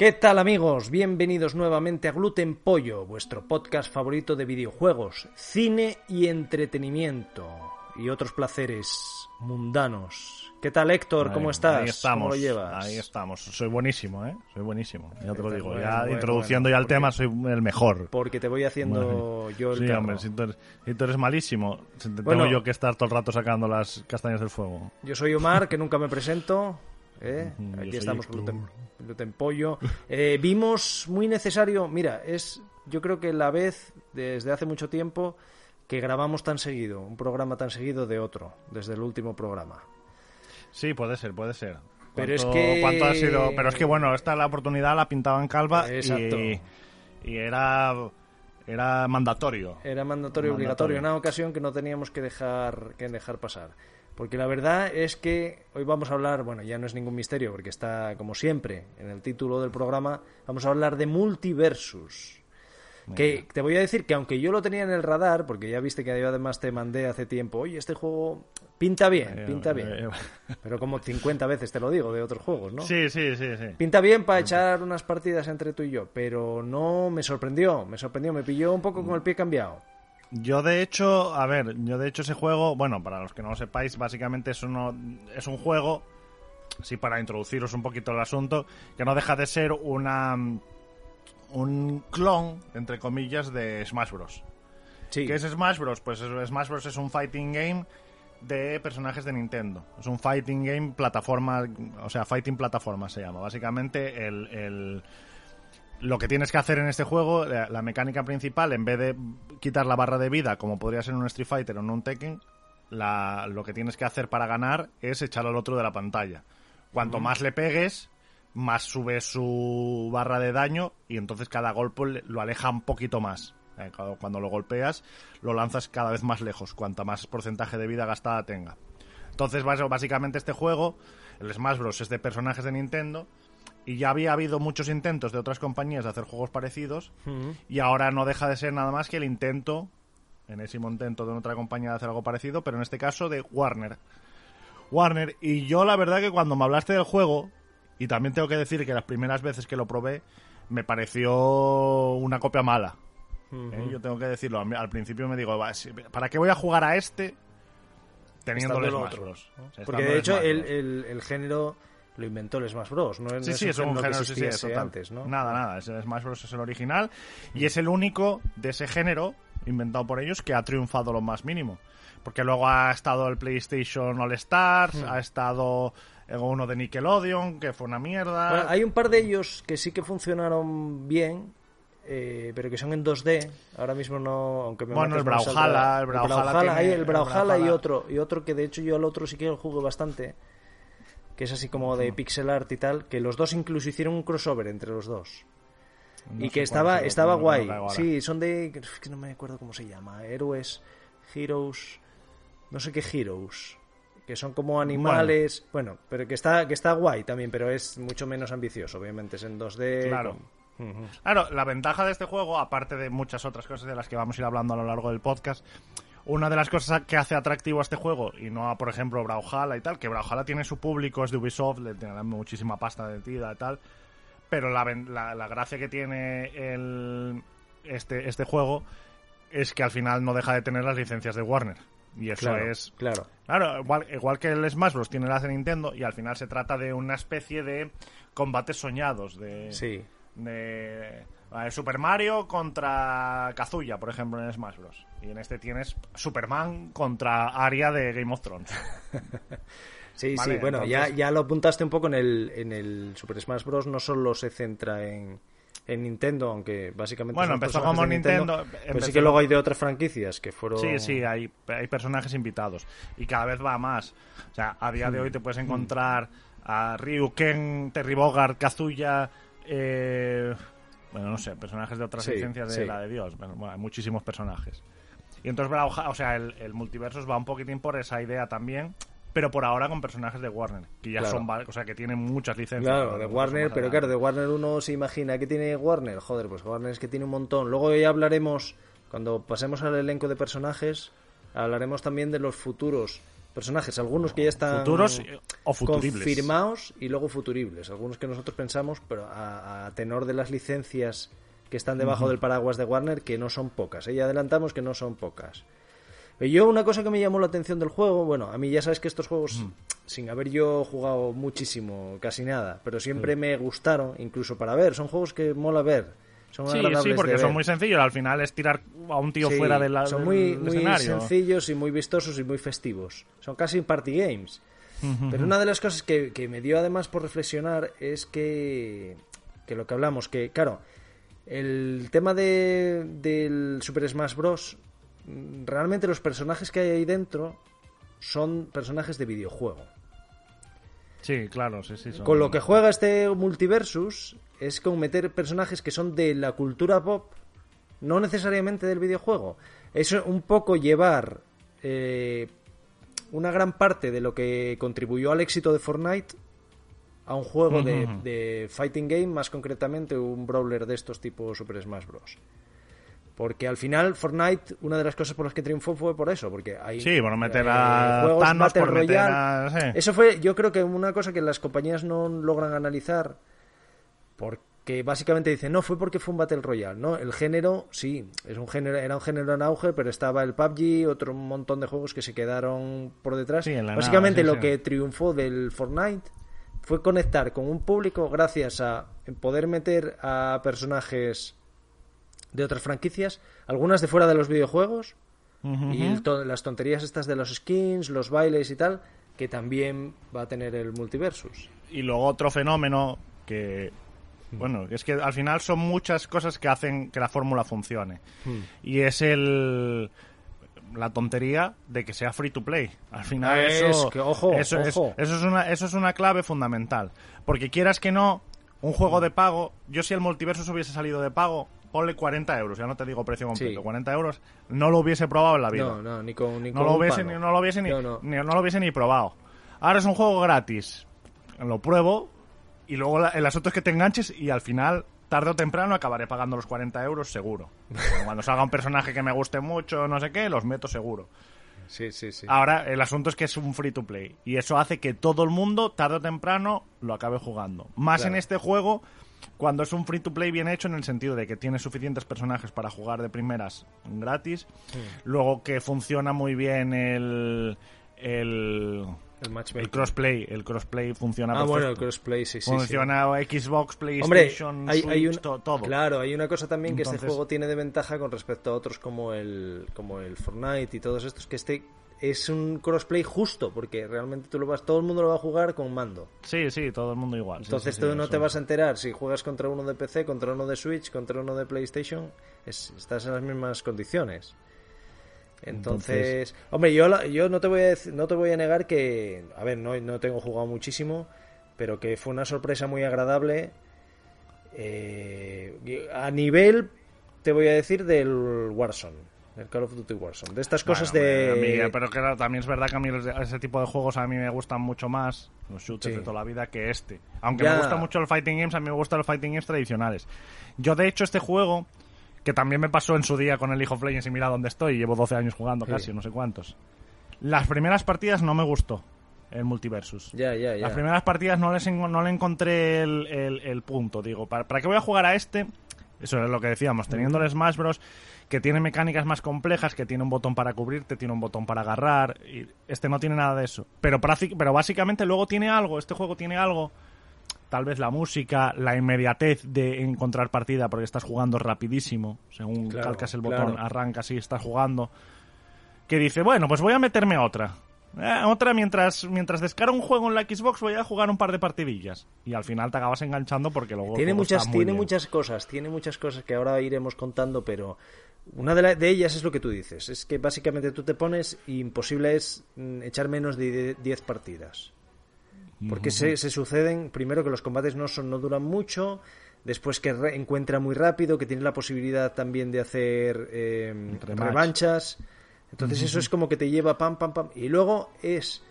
¿Qué tal amigos? Bienvenidos nuevamente a Gluten Pollo, vuestro podcast favorito de videojuegos, cine y entretenimiento y otros placeres mundanos. ¿Qué tal Héctor? ¿Cómo estás? Ahí estamos, ¿Cómo lo llevas? ahí estamos. Soy buenísimo, ¿eh? Soy buenísimo, ya te lo digo. Bueno, ya bueno, introduciendo bueno, ya el porque- tema, soy el mejor. Porque te voy haciendo yo el sí, carro. hombre, si tú, eres, si tú eres malísimo, tengo yo que estar todo el rato sacando las castañas del fuego. Yo soy Omar, que nunca me presento. ¿Eh? Aquí estamos, gluten, gluten pollo. Eh, vimos muy necesario, mira, es yo creo que la vez desde hace mucho tiempo que grabamos tan seguido, un programa tan seguido de otro, desde el último programa. Sí, puede ser, puede ser. Pero es ¿Cuánto- que- cuánto ha sido? Pero es que, bueno, esta la oportunidad la pintaban calva Exacto. y, y era, era mandatorio. Era mandatorio, Mandatorio. obligatorio, una ocasión que no teníamos que dejar, que dejar pasar. Porque la verdad es que hoy vamos a hablar, bueno, ya no es ningún misterio, porque está como siempre en el título del programa, vamos a hablar de multiversus. Que te voy a decir que aunque yo lo tenía en el radar, porque ya viste que yo además te mandé hace tiempo, oye, este juego pinta bien, Eh, pinta eh, bien. eh, Pero como 50 veces te lo digo de otros juegos, ¿no? Sí, sí, sí, sí. Pinta bien para echar unas partidas entre tú y yo, pero no me sorprendió, me sorprendió, me pilló un poco con el pie cambiado. Yo de hecho, a ver, yo de hecho ese juego, bueno, para los que no lo sepáis, básicamente es, uno, es un juego, sí, para introduciros un poquito el asunto, que no deja de ser una un clon, entre comillas, de Smash Bros. Sí. ¿Qué es Smash Bros? Pues es- Smash Bros es un fighting game de personajes de Nintendo. Es un fighting game plataforma, o sea, fighting plataforma se llama. Básicamente el, el- lo que tienes que hacer en este juego, la, la mecánica principal, en vez de quitar la barra de vida, como podría ser en un Street Fighter o en un Tekken, la- lo que tienes que hacer para ganar es echar al otro de la pantalla. Cuanto más le pegues, más sube su barra de daño y entonces cada golpe lo aleja un poquito más. Eh, Cuando, lo golpeas, lo lanzas cada vez más lejos, cuanta más porcentaje de vida gastada tenga. Entonces, básicamente este juego, el Smash Bros. es de personajes de Nintendo y ya había habido muchos intentos de otras compañías de hacer juegos parecidos y ahora no deja de ser nada más que el intento, enésimo intento de otra compañía de hacer algo parecido, pero en este caso de Warner. Warner, y yo la verdad que cuando me hablaste del juego, y también tengo que decir que las primeras veces que lo probé, me pareció una copia mala. ¿eh? Yo tengo que decirlo, al principio me digo, "Va, si- ¿para qué voy a jugar a este teniendo Estando el el Smash otro. Bros? O sea, Porque de hecho el- el género lo inventó el Smash Bros. No, no Sí, sí, es un que género, sí, sí, total. antes, ¿no? Nada, nada, es el Smash Bros. es el original y es el único de ese género inventado por ellos que ha triunfado lo más mínimo. Porque luego ha estado el PlayStation All Stars, Hmm. ha estado eh, uno de Nickelodeon, que fue una mierda. Bueno, hay un par de ellos que sí que funcionaron bien, eh, pero que son en 2D. Ahora mismo no, aunque me Bueno, el Brawlhalla, el Brawlhalla tiene- hay el el Brawlhalla y Brawlhalla. otro y otro que de hecho yo al otro sí que lo jugué bastante, que es así como de pixel art y tal, que los dos incluso hicieron un crossover entre los dos. No y que estaba estaba no- guay. sí, son de es que no me acuerdo cómo se llama, héroes, heroes, no sé qué heroes, que son como animales, bueno, pero que está que está guay también, pero es mucho menos ambicioso, obviamente es en 2D. Claro. Claro, la ventaja de este juego, aparte de muchas otras cosas de las que vamos a ir hablando a lo largo del podcast, una de las cosas que hace atractivo a este juego, y no a, por ejemplo, Brawlhalla y tal, que Brawlhalla tiene su público, es de Ubisoft, le tiene muchísima pasta de tira y tal, pero la, la, la gracia que tiene el, este, este juego es que al final no deja de tener las licencias de Warner. Y eso Claro, es claro. Claro, igual, igual que el Smash Bros. tiene las de Nintendo y al final se trata de una especie de combates soñados, de, Sí. De Super Mario contra Kazuya, por ejemplo, en Smash Bros. Y en este tienes Superman contra Arya de Game of Thrones. Sí, Vale, sí, bueno, entonces- ya, ya lo apuntaste un poco en el, en el Super Smash Bros. No solo se centra en, en Nintendo, aunque básicamente. Bueno, empezó como Nintendo, Pero sí que luego hay de otras franquicias que fueron. Sí, sí, hay, hay personajes invitados. Y cada vez va más. O sea, a día de hoy te puedes encontrar a Ryu, Ken, Terry Bogard, Kazuya. Eh, bueno, no sé, personajes de otras Sí, licencias de sí. la de Dios. Bueno, bueno, hay muchísimos personajes. Y entonces, o sea, el, el multiverso va un poquitín por esa idea también. Pero por ahora con personajes de Warner, que ya Claro. son, o sea, que tienen muchas licencias. Claro, de Warner, pero claro, de. Warner uno se imagina que tiene Warner. Joder, pues Warner es que tiene un montón. Luego ya hablaremos, cuando pasemos al elenco de personajes, hablaremos también de los futuros personajes, algunos que ya están Futuros o futuribles. confirmados y luego futuribles, algunos que nosotros pensamos, pero a, a tenor de las licencias que están debajo del paraguas de Warner, que no son pocas. ¿eh? Ya adelantamos que no son pocas. Yo una cosa que me llamó la atención del juego, bueno, a mí ya sabes que estos juegos, sin haber yo jugado muchísimo, casi nada, pero siempre me gustaron, incluso para ver, son juegos que mola ver. Son Sí, sí, porque son muy sencillos. Al final es tirar a un tío Sí, fuera de la, son del muy, muy escenario. sencillos y muy vistosos y muy festivos. Son casi party games. Pero una de las cosas que, que me dio además por reflexionar es que, que lo que hablamos, que claro, el tema de, del Super Smash Bros. mm, Realmente los personajes que hay ahí dentro son personajes de videojuego. Sí, claro, sí, sí. son- Con lo que juega este multiversus es con meter personajes que son de la cultura pop, no necesariamente del videojuego. Es un poco llevar eh, una gran parte de lo que contribuyó al éxito de Fortnite a un juego de, fighting game, más concretamente un brawler de estos tipo Super Smash Bros. Porque al final Fortnite, una de las cosas por las que triunfó fue por eso, porque hay Sí, por meter eh, a juegos Thanos, Battle por meter Royale. a... sí. Eso fue, yo creo que una cosa que las compañías no logran analizar, porque básicamente dicen, no, fue porque fue un Battle Royale, ¿no? El género, sí, es un género, era un género en auge, pero estaba el PUBG, otro montón de juegos que se quedaron por detrás. Sí, en la básicamente nada, sí, lo sí. que triunfó del Fortnite fue conectar con un público gracias a poder meter a personajes de otras franquicias, algunas de fuera de los videojuegos, y to- las tonterías estas de los skins, los bailes y tal, que también va a tener el multiversus. Y luego otro fenómeno que, bueno, es que al final son muchas cosas que hacen que la fórmula funcione. Y es el la tontería de que sea free to play. Al final Es eso, que, ojo, eso, es- eso es una eso es una clave fundamental, porque quieras que no, un juego de pago, yo si el multiverso hubiese salido de pago, ponle 40 euros, ya no te digo precio completo, Sí. 40 euros, no lo hubiese probado en la vida. No, no, ni con, ni No con lo, hubiese, ni, no, lo hubiese ni, No, no. ni- no lo hubiese ni probado. Ahora es un juego gratis. Lo pruebo y luego la- el asunto es que te enganches y al final, tarde o temprano, acabaré pagando los 40 euros seguro. Cuando salga un personaje que me guste mucho, no sé qué, los meto seguro. Sí, sí, sí. Ahora, el asunto es que es un free to play. Y eso hace que todo el mundo, tarde o temprano, lo acabe jugando. Más Claro. en este juego, cuando es un free to play bien hecho, en el sentido de que tiene suficientes personajes para jugar de primeras gratis. Luego que funciona muy bien el. El, el matchmaking. el crossplay. El crossplay funciona Ah, bueno, el perfecto. crossplay, sí, sí. sí. Funciona Xbox, Hombre, PlayStation, hay, hay Switch, un- to- todo. Claro, hay una cosa también que este juego tiene de ventaja con respecto a otros como el, como el Fortnite y todos estos, que este es un crossplay justo, porque realmente tú lo vas, todo el mundo lo va a jugar con mando. Sí, sí, todo el mundo igual. Entonces sí, tú sí, no eso te vas a enterar si juegas contra uno de PC, contra uno de Switch, contra uno de PlayStation, es- estás en las mismas condiciones. Entonces, hombre, yo, yo no te voy a dec- no te voy a negar que, a ver, no, no tengo jugado muchísimo, pero que fue una sorpresa muy agradable. eh, a nivel, te voy a decir, del Warzone, del Call of Duty Warzone, de estas cosas Bueno, de... mí- pero claro, también es verdad que a mí ese tipo de juegos a mí me gustan mucho más, los shooters Sí. de toda la vida, que este. Aunque Ya. me gusta mucho el fighting games, a mí me gustan los fighting games tradicionales. Yo, de hecho, este juego, que también me pasó en su día con el League of Legends y mira dónde estoy, llevo 12 años jugando Sí. casi, no sé cuántos. Las primeras partidas no me gustó el multiversus. Ya, ya, ya. Las primeras partidas no, les no le encontré el, el- el punto. Digo, ¿para, ¿para qué voy a jugar a este? Eso es lo que decíamos, teniendo el Smash Bros. que tiene mecánicas más complejas, que tiene un botón para cubrirte, tiene un botón para agarrar. Y este no tiene nada de eso. Pero, pero básicamente luego tiene algo, este juego tiene algo. Tal vez la música, la inmediatez de encontrar partida, porque estás jugando rapidísimo. Según Claro, calcas el botón, claro. arrancas y estás jugando. Que dice, bueno, pues voy a meterme otra. Eh, otra mientras mientras descargo un juego en la Xbox voy a jugar un par de partidillas y al final te acabas enganchando porque luego tiene muchas tiene bien. muchas cosas tiene muchas cosas que ahora iremos contando pero una de, la- de ellas es lo que tú dices es que básicamente tú te pones y imposible es mm, echar menos de 10 partidas porque se, se suceden primero que los combates no son no duran mucho después que re- encuentra muy rápido que tiene la posibilidad también de hacer eh, revanchas entonces eso es como que te lleva pam pam pam y luego es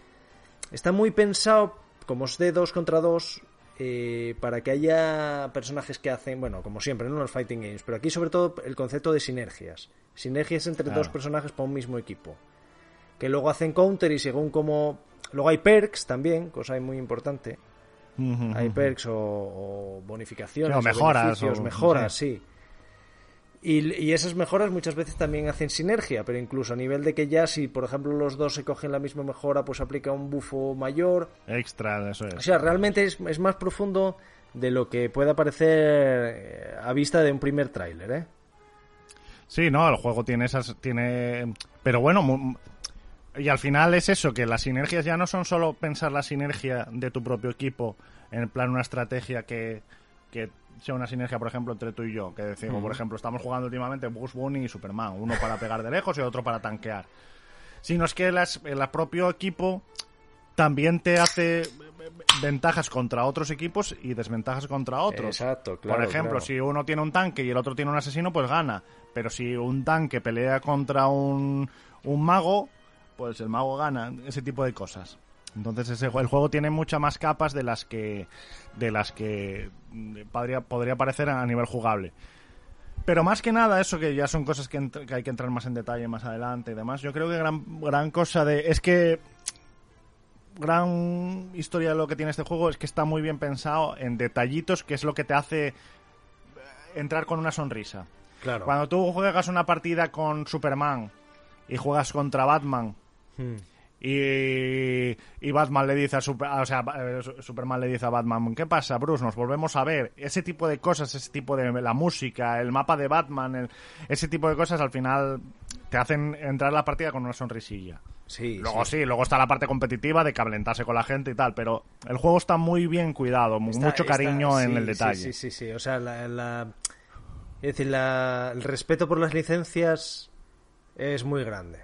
Está muy pensado, como es de dos contra dos, eh, para que haya personajes que hacen, bueno, como siempre, ¿no? Los fighting games, pero aquí sobre todo el concepto de sinergias. Sinergias entre Claro. dos personajes para un mismo equipo. Que luego hacen counter y según como... Luego hay perks también, cosa muy importante. Hay perks o, o bonificaciones, Sí, o mejoras, o- mejoras, sí. Y, y esas mejoras muchas veces también hacen sinergia, pero incluso a nivel de que ya si, por ejemplo, los dos se cogen la misma mejora, pues aplica un bufo mayor. Extra, eso O es. sea, realmente es, es más profundo de lo que pueda parecer eh, a vista de un primer tráiler, ¿eh? Sí, no, el juego tiene esas, tiene, pero bueno, y al final es eso, que las sinergias ya no son solo pensar la sinergia de tu propio equipo, en plan una estrategia que, que sea una sinergia, por ejemplo, entre tú y yo, que decimos, por ejemplo, estamos jugando últimamente Bugs Bunny y Superman, uno para pegar de lejos y otro para tanquear, sino es que las- el propio equipo también te hace ventajas contra otros equipos y desventajas contra otros. Exacto, claro. Por ejemplo, claro. si uno tiene un tanque y el otro tiene un asesino, pues gana. Pero si un tanque pelea contra un, un mago, pues el mago gana. Ese tipo de cosas. Entonces ese, el juego tiene muchas más capas de las que de las que mm, podría, podría parecer a nivel jugable. Pero más que nada, eso que ya son cosas que, hay que entrar más en detalle más adelante y demás, yo creo que gran, gran cosa de... Es que gran historia de lo que tiene este juego es que está muy bien pensado en detallitos, que es lo que te hace eh, entrar con una sonrisa. Claro. Cuando tú juegas una partida con Superman y juegas contra Batman Hmm. y, y Batman le dice a Super- o sea, eh, Su- Superman le dice a Batman, ¿qué pasa, Bruce? Nos volvemos a ver. Ese tipo de cosas, ese tipo de la música, el mapa de Batman, el- ese tipo de cosas al final te hacen entrar a la partida con una sonrisilla. Sí, Luego sí. sí, luego está la parte competitiva de calentarse con la gente y tal, pero el juego está muy bien cuidado, Está- mucho está- cariño en el detalle. Sí, sí, sí. O sea, la, la- es decir, la- el respeto por las licencias es muy grande.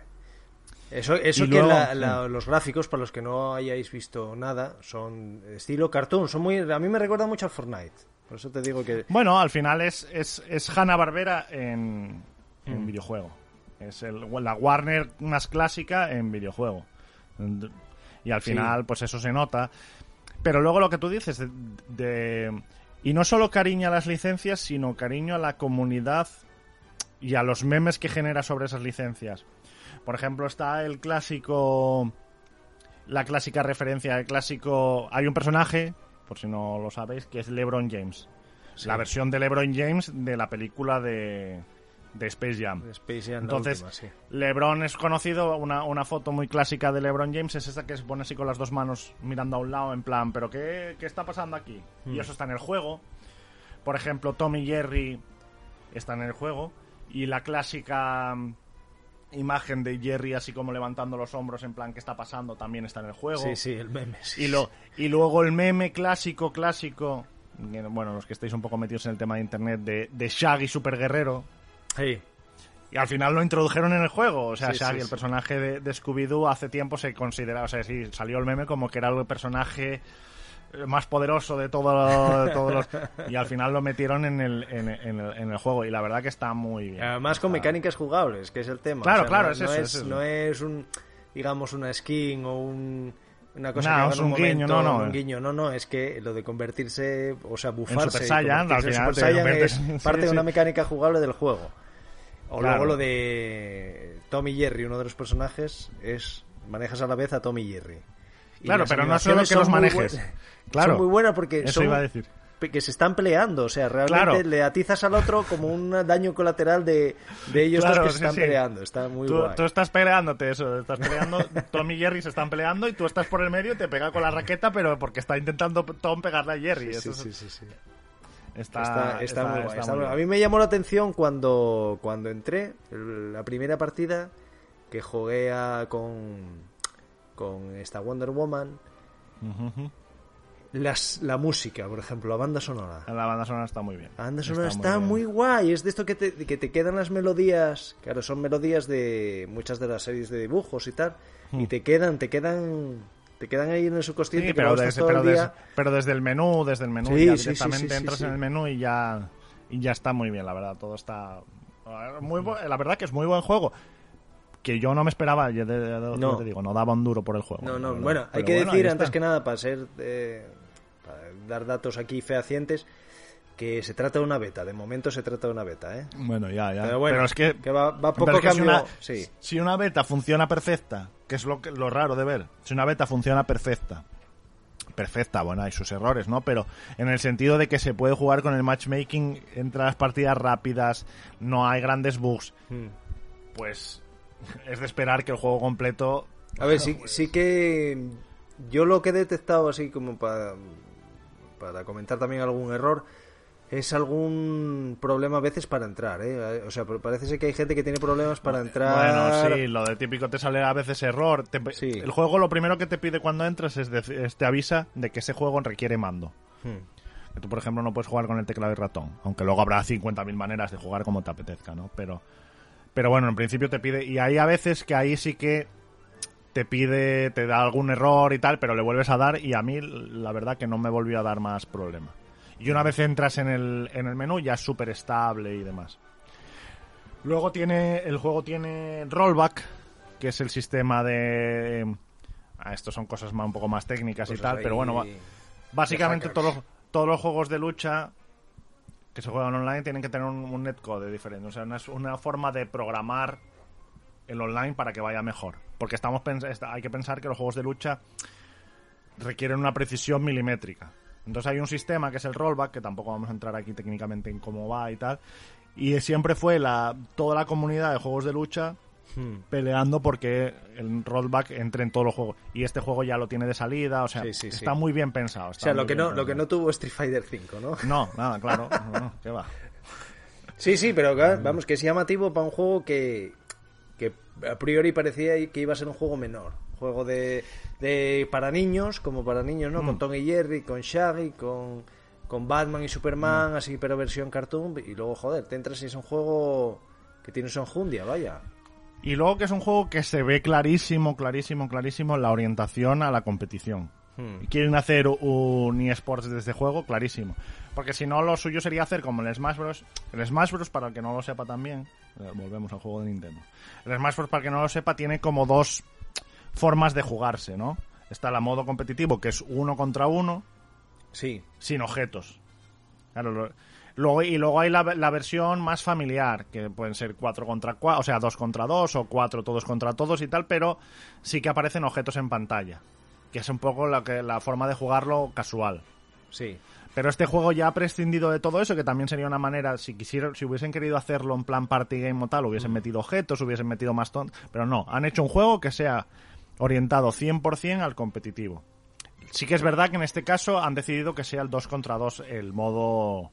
Eso, eso que la- la- los gráficos, para los que no hayáis visto nada, son estilo cartoon. Son muy, a mí me recuerda mucho al Fortnite. Por eso te digo que... Bueno, al final es, es, es Hanna-Barbera en, en Mm. videojuego. Es el, la Warner más clásica en videojuego. Y al Sí. final, pues eso se nota. Pero luego lo que tú dices, de, de- y no solo cariño a las licencias, sino cariño a la comunidad y a los memes que genera sobre esas licencias. Por ejemplo, está el clásico. La clásica referencia, el clásico. Hay un personaje, por si no lo sabéis, que es LeBron James. Sí. La versión de LeBron James de la película de, de Space Jam. Space Jam, Entonces, última, sí. LeBron es conocido, una, una foto muy clásica de LeBron James es esta que se pone así con las dos manos mirando a un lado, en plan, ¿pero qué, qué está pasando aquí? Hmm. Y eso está en el juego. Por ejemplo, Tom y Jerry está en el juego. Y la clásica imagen de Jerry así como levantando los hombros, en plan, ¿qué está pasando? También está en el juego. Sí, sí, el meme. sí. Y, lo, y luego el meme clásico, clásico, que, bueno, los que estáis un poco metidos en el tema de internet, de, de Shaggy Super Guerrero. Sí. Y al final lo introdujeron en el juego. O sea, Sí, Shaggy, sí, el personaje de, de Scooby-Doo, hace tiempo se consideraba, o sea, sí, salió el meme como que era el personaje más poderoso de, todo, de todos los... Y al final lo metieron en el, en, en el, en el juego. Y la verdad que está muy bien. Además con mecánicas jugables, que es el tema. Claro, O sea, claro, no, es no eso, es, eso. no es un, digamos, una skin o un, una cosa No, que es en un, un guiño, momento, no, no. un guiño. No, no, es que lo de convertirse, o sea, bufarse. Super y Saiyan, al en final Super Saiyan es parte sí, de una mecánica jugable del juego. O Claro. luego lo de Tom y Jerry, uno de los personajes, es manejas a la vez a Tom y Jerry. Y Claro, pero no solo que los manejes. Claro. Son muy buenas porque Eso son iba a decir. pe- que se están peleando, o sea, realmente Claro. le atizas al otro como un daño colateral de, de ellos Claro, dos que se están sí. peleando. Está muy Tú, guay. tú estás peleándote eso, estás peleando, Tom y Jerry se están peleando y tú estás por el medio y te pega con la raqueta, pero porque está intentando Tom pegarle a Jerry. Sí, Eso sí, es- sí, sí. Está, Está, está muy guay, muy A mí me llamó la atención cuando, cuando entré, la primera partida que jugué a- con, con esta Wonder Woman, ujú. Las, la música, por ejemplo, la banda sonora. La banda sonora está muy bien. La banda sonora está, muy, guay. Es de esto que te, que te quedan las melodías. Claro, son melodías de muchas de las series de dibujos y tal. Y te quedan, te quedan, te quedan ahí en el subconsciente. Hmm. Sí, que pero, luego desde, todo pero, el día- desde, pero desde el menú, desde el menú Sí, ya sí, directamente entras en el menú y ya y ya está muy bien, la verdad, todo está muy la verdad que es muy buen juego. Que yo no me esperaba, yo te, No. te digo, no daba un duro por el juego. No, no, bueno, hay Pero que bueno, decir antes que nada, para ser. eh, para dar datos aquí fehacientes, que se trata de una beta. De momento se trata de una beta, ¿eh? Bueno, ya, ya. Pero bueno, es que, va, va poco que si cambio. una, Sí. si una beta funciona perfecta, que es lo, que- lo raro de ver, si una beta funciona perfecta, perfecta, bueno, hay sus errores, ¿no? Pero en el sentido de que se puede jugar con el matchmaking entre las partidas rápidas, no hay grandes bugs, Mm. pues es de esperar que el juego completo... A ver, sí, sí que yo lo que he detectado así como para, para comentar también algún error es algún problema a veces para entrar, ¿eh? O sea, parece ser que hay gente que tiene problemas para entrar. Bueno, sí, lo de típico te sale a veces error. Te- Sí. El juego lo primero que te pide cuando entras es, dec- es te avisa de que ese juego requiere mando. Hmm. Que tú, por ejemplo, no puedes jugar con el teclado y ratón. Aunque luego habrá 50.000 maneras de jugar como te apetezca, ¿no? Pero, pero bueno, en principio te pide. Y hay a veces que ahí sí que te pide, te da algún error y tal, pero le vuelves a dar. Y a mí, la verdad, que no me volvió a dar más problema. Y una vez entras en el, en el menú, ya es súper estable y demás. Luego tiene. El juego tiene rollback, que es el sistema de. Ah, estos son cosas más, un poco más técnicas y tal, pero bueno, Básicamente todos los, todos los juegos de lucha que se juegan online tienen que tener un, un netcode diferente. O sea, una, una forma de programar el online para que vaya mejor. Porque estamos hay que pensar que los juegos de lucha requieren una precisión milimétrica. Entonces hay un sistema que es el rollback, que tampoco vamos a entrar aquí técnicamente en cómo va y tal. Y siempre fue la, toda la comunidad de juegos de lucha Hmm. peleando porque el rollback entre en todos los juegos. Y este juego ya lo tiene de salida, o sea, Sí, sí, sí. está muy bien pensado. O sea, lo que no, lo que no tuvo Street Fighter 5, ¿no? No, nada, claro. No, no, ¿qué va? Sí, sí, pero vamos, que es llamativo para un juego que, que a priori parecía que iba a ser un juego menor. Juego de, de para niños, como para niños, ¿no? Con Tom y Jerry, con Shaggy, con, con Batman y Superman, así pero versión cartoon. Y luego, joder, te entras y es un juego que tiene su enjundia, vaya. Y luego que es un juego que se ve clarísimo, clarísimo, clarísimo la orientación a la competición. Hmm. Quieren hacer un eSports de este juego, clarísimo. Porque si no, lo suyo sería hacer como el Smash Bros. El Smash Bros, para el que no lo sepa también, eh, volvemos al juego de Nintendo. El Smash Bros, para el que no lo sepa, tiene como dos formas de jugarse, ¿no? Está la modo competitivo, que es uno contra uno, Sí, sin objetos. Claro, lo- luego, y luego hay la, la versión más familiar, que pueden ser 4 contra 4, o sea, 2 contra 2 o 4 todos contra todos y tal, pero sí que aparecen objetos en pantalla, que es un poco la, que, la forma de jugarlo casual. sí. Pero este juego ya ha prescindido de todo eso, que también sería una manera, si quisieran, si hubiesen querido hacerlo en plan party game o tal, hubiesen metido objetos, hubiesen metido más ton, pero no, han hecho un juego que sea orientado 100% al competitivo. Sí que es verdad que en este caso han decidido que sea el 2 contra 2 el modo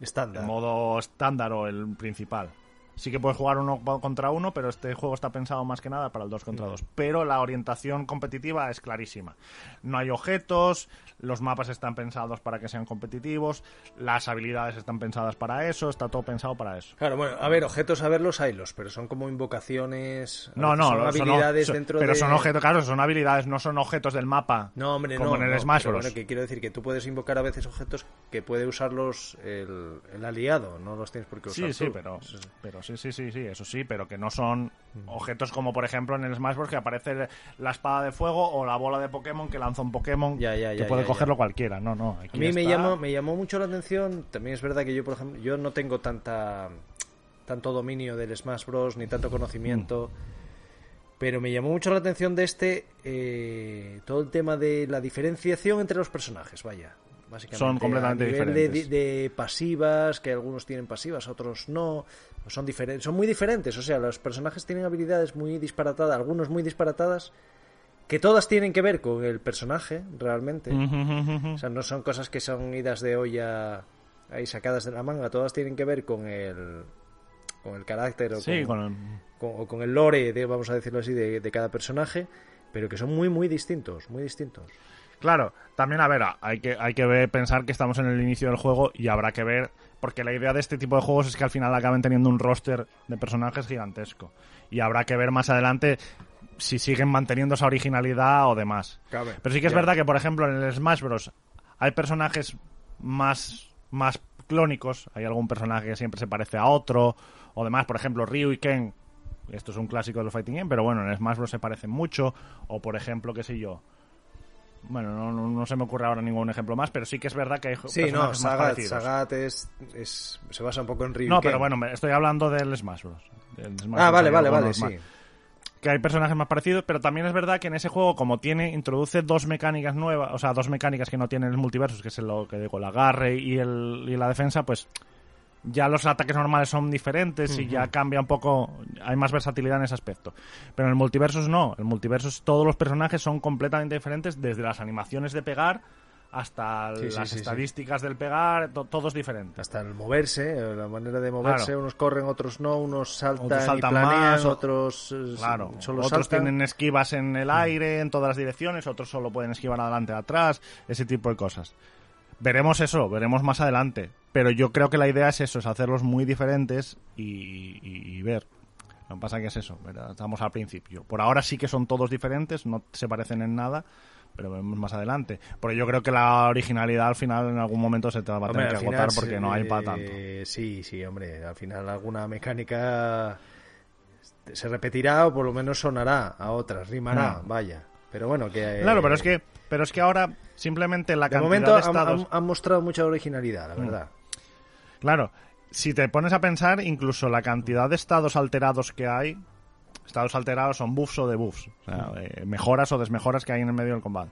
Estándar. el modo estándar o el principal. Sí que puedes jugar uno contra uno, pero este juego está pensado más que nada para el 2 contra 2. Pero la orientación competitiva es clarísima. No hay objetos, los mapas están pensados para que sean competitivos, las habilidades están pensadas para eso, está todo pensado para eso. Claro, bueno, a ver, objetos a verlos haylos, pero son como invocaciones. No, no, son habilidades son- dentro pero de. son objetos, claro, son habilidades, no son objetos del mapa. No, hombre, como no. en el no, Smash Bros. bueno, que quiero decir que tú puedes invocar a veces objetos que puede usarlos el, el aliado, no los tienes por qué usar. Sí, sí, pero, pero sí, sí, sí, sí, eso sí, pero que no son objetos como por ejemplo en el Smash Bros. que aparece la espada de fuego o la bola de Pokémon que lanza un Pokémon Ya, ya, que ya, puede ya, cogerlo cualquiera. No, no. aquí A mí me está- llamó, me llamó mucho la atención. También es verdad que yo, por ejemplo, yo no tengo tanta tanto dominio del Smash Bros. ni tanto conocimiento. Pero me llamó mucho la atención de este eh, todo el tema de la diferenciación entre los personajes, vaya. Básicamente, Son completamente a nivel de- diferentes. De, de pasivas, que algunos tienen pasivas, otros no. Son, diferentes, son muy diferentes. O sea, los personajes tienen habilidades muy disparatadas, algunos muy disparatadas, que todas tienen que ver con el personaje, realmente. O sea, no son cosas que son idas de olla ahí sacadas de la manga, todas tienen que ver con el con el carácter o, Sí, con, con el- con- o con el lore, de, vamos a decirlo así, de, de cada personaje, pero que son muy, muy distintos, muy distintos. Claro, también, a ver, hay que, hay que ver, pensar que estamos en el inicio del juego y habrá que ver, porque la idea de este tipo de juegos es que al final acaben teniendo un roster de personajes gigantesco. Y habrá que ver más adelante si siguen manteniendo esa originalidad o demás. Cabe. Pero sí que es verdad que, por ejemplo, en el Smash Bros. hay personajes más, más clónicos. Hay algún personaje que siempre se parece a otro o demás. Por ejemplo, Ryu y Ken. Esto es un clásico de los Fighting Game, pero bueno, en el Smash Bros. se parecen mucho. O, por ejemplo, qué sé yo. Bueno, no, no, no se me ocurre ahora ningún ejemplo más, pero sí que es verdad que hay Sí, no, personajes más Sagat. Sagat es, es- se basa un poco en Ryu. No, pero bueno, estoy hablando del Smash Bros. Del Smash Ah, Bros. vale, vale, vale, sí. Que hay personajes más parecidos, pero también es verdad que en ese juego, como tiene, introduce dos mecánicas nuevas, o sea, dos mecánicas que no tienen el multiversus, que es lo que digo, el agarre y, el, y la defensa, pues ya los ataques normales son diferentes y ya cambia un poco, hay más versatilidad en ese aspecto. Pero en el multiversus no, el multiversus todos los personajes son completamente diferentes, desde las animaciones de pegar hasta Sí, las sí, sí. estadísticas del pegar, to- todo es diferente. Hasta el moverse, eh, la manera de moverse, Claro. unos corren, otros no, unos saltan, Otros saltan y planean, más, o- otros eh, Claro, solo otros saltan. tienen esquivas en el aire, en todas las direcciones, otros solo pueden esquivar adelante atrás, ese tipo de cosas. Veremos eso, veremos más adelante. Pero yo creo que la idea es eso, es hacerlos muy diferentes y, y- y ver. Lo que pasa que es eso, ¿verdad? estamos al principio. Por ahora sí que son todos diferentes, no se parecen en nada, pero veremos más adelante. Porque yo creo que la originalidad al final en algún momento se te va a Hombre, tener que agotar porque no hay para tanto. eh, Sí, sí, hombre, al final alguna mecánica se repetirá o por lo menos sonará a otras, rimará, Mm. vaya. Pero bueno, que... Claro, pero es que, pero es que ahora simplemente la De cantidad momento de estados... han- han mostrado mucha originalidad, la Mm. verdad. Claro, si te pones a pensar, incluso la cantidad de estados alterados que hay, estados alterados son buffs o debuffs, o sea, eh, mejoras o desmejoras que hay en el medio del combate.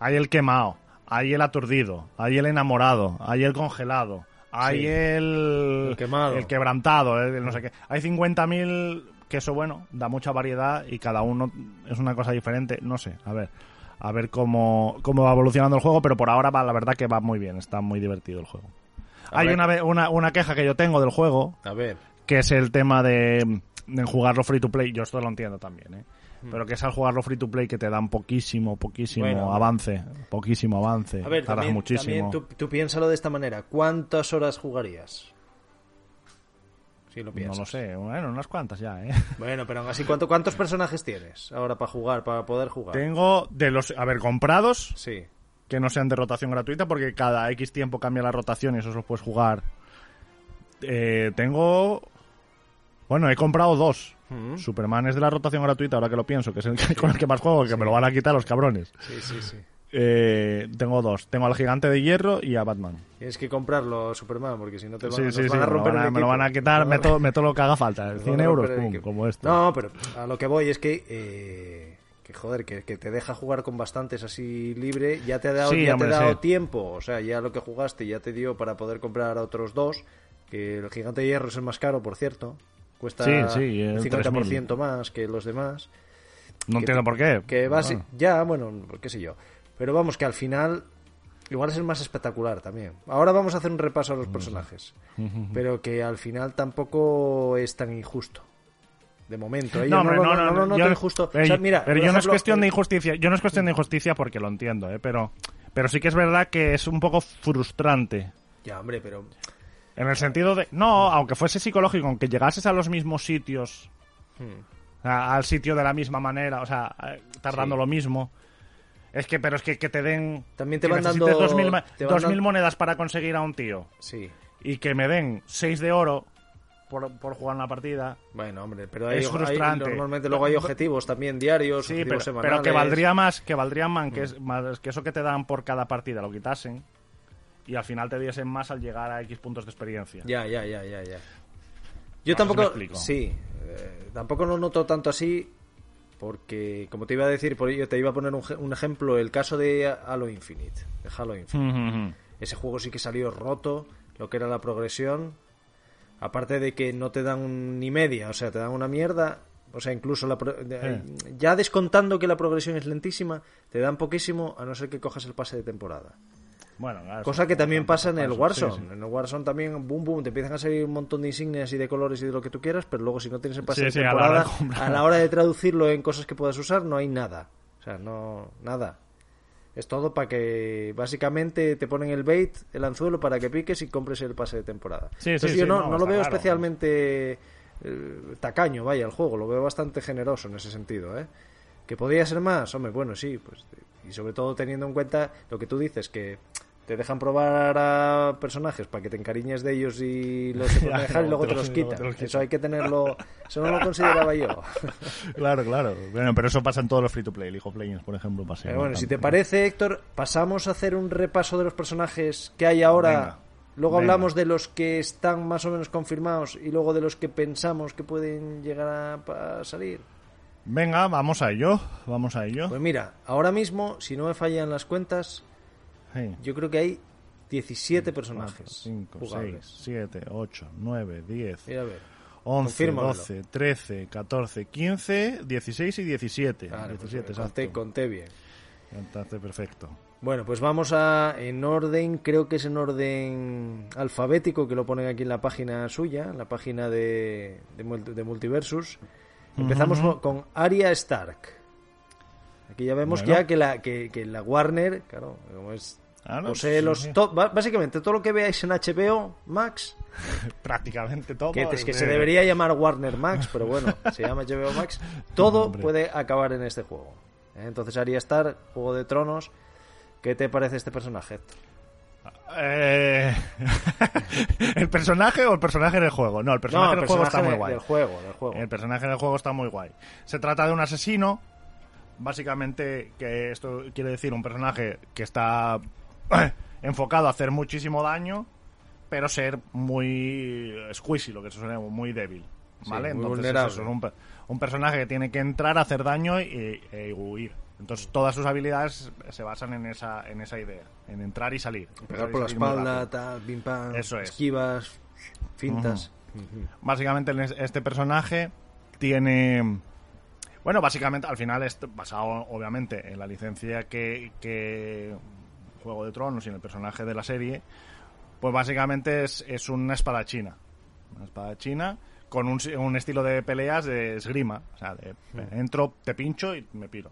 Hay el quemado, hay el aturdido, hay el enamorado, hay el congelado, hay Sí. el, El quemado. el quebrantado, el, el no sé qué. Hay 50.000 que eso, bueno, da mucha variedad y cada uno es una cosa diferente. No sé, a ver. A ver cómo, cómo va evolucionando el juego, pero por ahora va, la verdad que va muy bien, está muy divertido el juego. A Hay ver. una, una, una queja que yo tengo del juego, A ver, que es el tema de, de jugarlo free to play. Yo esto lo entiendo también, ¿eh? Pero que es al jugarlo free to play que te dan poquísimo, poquísimo Hmm. Bueno, avance. Poquísimo avance. a ver, tardas también, muchísimo. también tú, tú piénsalo de esta manera. ¿Cuántas horas jugarías? Si lo piensas. no lo sé, bueno, unas cuantas ya, ¿eh? Bueno, pero aún así, ¿cuánto, ¿cuántos personajes tienes ahora para jugar, para poder jugar? Tengo de los, a ver, comprados, Sí. que no sean de rotación gratuita, porque cada X tiempo cambia la rotación y eso lo puedes jugar. Eh, tengo. Bueno, he comprado dos. Mm. Superman es de la rotación gratuita, ahora que lo pienso, que es el que- con el que más juego, que me lo van a quitar los cabrones. Sí, sí, sí. Eh, tengo dos. Tengo al gigante de hierro y a Batman. Tienes que comprarlo, Superman, porque si no te van, Sí, nos sí, sí. van Me a lo romper van a, el me lo van a quitar, a- meto, meto lo que haga falta. nos 100 van a euros, pum, como esto. No, pero a lo que voy es que, eh, que joder, que, que te deja jugar con bastantes así libre, ya te ha dado, ya hombre, te ha dado tiempo, o sea, ya lo que jugaste ya te dio para poder comprar a otros dos, que el gigante de hierro es el más caro, por cierto, cuesta el un 50% más que los demás. no entiendo por qué. Que Bueno. ya, bueno, qué sé yo. Pero vamos, que al final igual es el más espectacular también. Ahora vamos a hacer un repaso a los personajes, pero que al final tampoco es tan injusto. De momento, ¿eh? No, hombre, no, no, no, no, no yo- tan injusto. eh, O sea, mira, pero yo no es cuestión de el- injusticia. Yo no es cuestión de injusticia porque lo entiendo, ¿eh? Pero, pero sí que es verdad que es un poco frustrante. Ya, hombre, pero En el sentido de. No, aunque fuese psicológico, aunque llegases a los mismos sitios, hmm, a- al sitio de la misma manera, o sea, eh, tardando Sí. lo mismo. Es que, pero es que, que te den. También te van dando- dos mil ma- te van dos mil dan- monedas para conseguir a un tío sí. y que me den seis de oro por, por jugar una partida. Bueno, hombre, pero hay, Es hay- frustrante. normalmente luego hay objetivos también diarios, Sí, objetivos pero, semanales. pero que valdría más, que valdría más Mm. que, es- más que eso que te dan por cada partida lo quitasen y al final te diesen más al llegar a X puntos de experiencia. Ya, ya, ya, ya, ya. Yo No tampoco, sí, eh, tampoco lo noto tanto así, porque como te iba a decir, por ello te iba a poner un, je- un ejemplo, el caso de Halo Infinite, de Halo Infinite. Ese juego sí que salió roto, lo que era la progresión, aparte de que no te dan ni media, o sea, te dan una mierda, o sea, incluso la pro- Eh. ya descontando que la progresión es lentísima, te dan poquísimo a no ser que cojas el pase de temporada. Bueno, claro, Cosa que también pasa en el Warzone. sí, sí. En el Warzone también, boom, boom, te empiezan a salir un montón de insignias y de colores y de lo que tú quieras, pero luego si no tienes el pase de sí, a la temporada, hora de comprar. a la hora de traducirlo en cosas que puedas usar, no hay nada. O sea, no, nada. Es todo para que básicamente te ponen el bait, el anzuelo, para que piques y compres el pase de temporada. Sí, Entonces sí, yo sí, no, no, no lo veo claro. especialmente eh, tacaño, vaya, el juego. Lo veo bastante generoso en ese sentido, ¿eh? Que podría ser más, hombre, bueno, sí, pues. Y sobre todo teniendo en cuenta lo que tú dices, que te dejan probar a personajes para que te encariñes de ellos y los dejar y luego te los quitan. Eso hay que tenerlo. Eso no lo consideraba yo. claro, claro. Bueno, pero eso pasa en todos los free to play. League of Legends, por ejemplo, pasa. Pero bueno, si te parece, Héctor, pasamos a hacer un repaso de los personajes que hay ahora. Venga. Luego Venga. hablamos de los que están más o menos confirmados y luego de los que pensamos que pueden llegar a, a salir. Venga, vamos a ello. Vamos a ello. Pues mira, ahora mismo, si no me fallan las cuentas, Sí. yo creo que hay 17 personajes 5, 6, jugables. 7, 8, 9, 10, Mira a ver. 11, Confírmamelo. 12, 13, 14, 15, 16 y 17. Vale, pues 17, conté, conté bien. Contaste perfecto. Bueno, pues vamos a en orden, creo que es en orden alfabético, que lo ponen aquí en la página suya, en la página de, de, de Multiversus. Empezamos Ujú. con Arya Stark. Aquí ya vemos Bueno. ya que la, que, que la Warner, claro, como es, Ah, no, sí, los... sí. to- ba- básicamente todo lo que veáis en HBO Max, Prácticamente todo. que es que se debería llamar Warner Max, pero bueno, se llama HBO Max, todo Hombre. puede acabar en este juego. ¿eh? Entonces Arya Stark, Juego de Tronos, ¿qué te parece este personaje? Eh, ¿El personaje o el personaje del juego? No, el personaje No, del juego está muy guay. Del juego, del juego. El personaje del juego está muy guay. Se trata de un asesino, básicamente, que esto quiere decir un personaje que está enfocado a hacer muchísimo daño, pero ser muy squishy, lo que se suena muy débil. Sí, ¿Vale? muy Entonces, eso, es un, un personaje que tiene que entrar a hacer daño y, e huir. Entonces, todas sus habilidades se basan en esa, en esa idea, en entrar y salir. Pegar por la espalda, tal, pim pam, Eso es. esquivas, fintas. básicamente en es- este personaje tiene bueno básicamente al final es basado obviamente en la licencia que, que Juego de Tronos y en el personaje de la serie pues básicamente es, es una espadachina una espadachina con un, un estilo de peleas de esgrima o sea de entro te pincho y me piro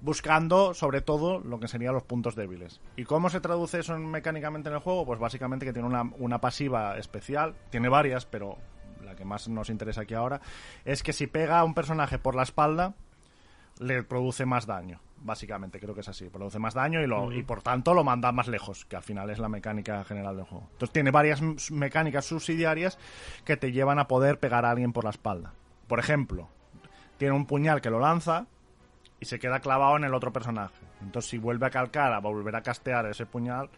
buscando sobre todo lo que serían los puntos débiles. ¿Y cómo se traduce eso en- mecánicamente en el juego? Pues básicamente que tiene una, una pasiva especial, tiene varias, pero la que más nos interesa aquí ahora es que si pega a un personaje por la espalda, le produce más daño. Básicamente, creo que es así. Produce más daño y, lo, y por tanto lo manda más lejos, que al final es la mecánica general del juego. Entonces tiene varias mecánicas subsidiarias que te llevan a poder pegar a alguien por la espalda. Por ejemplo, tiene un puñal que lo lanza y se queda clavado en el otro personaje. Entonces, si vuelve a calcar, a volver a castear ese puñal,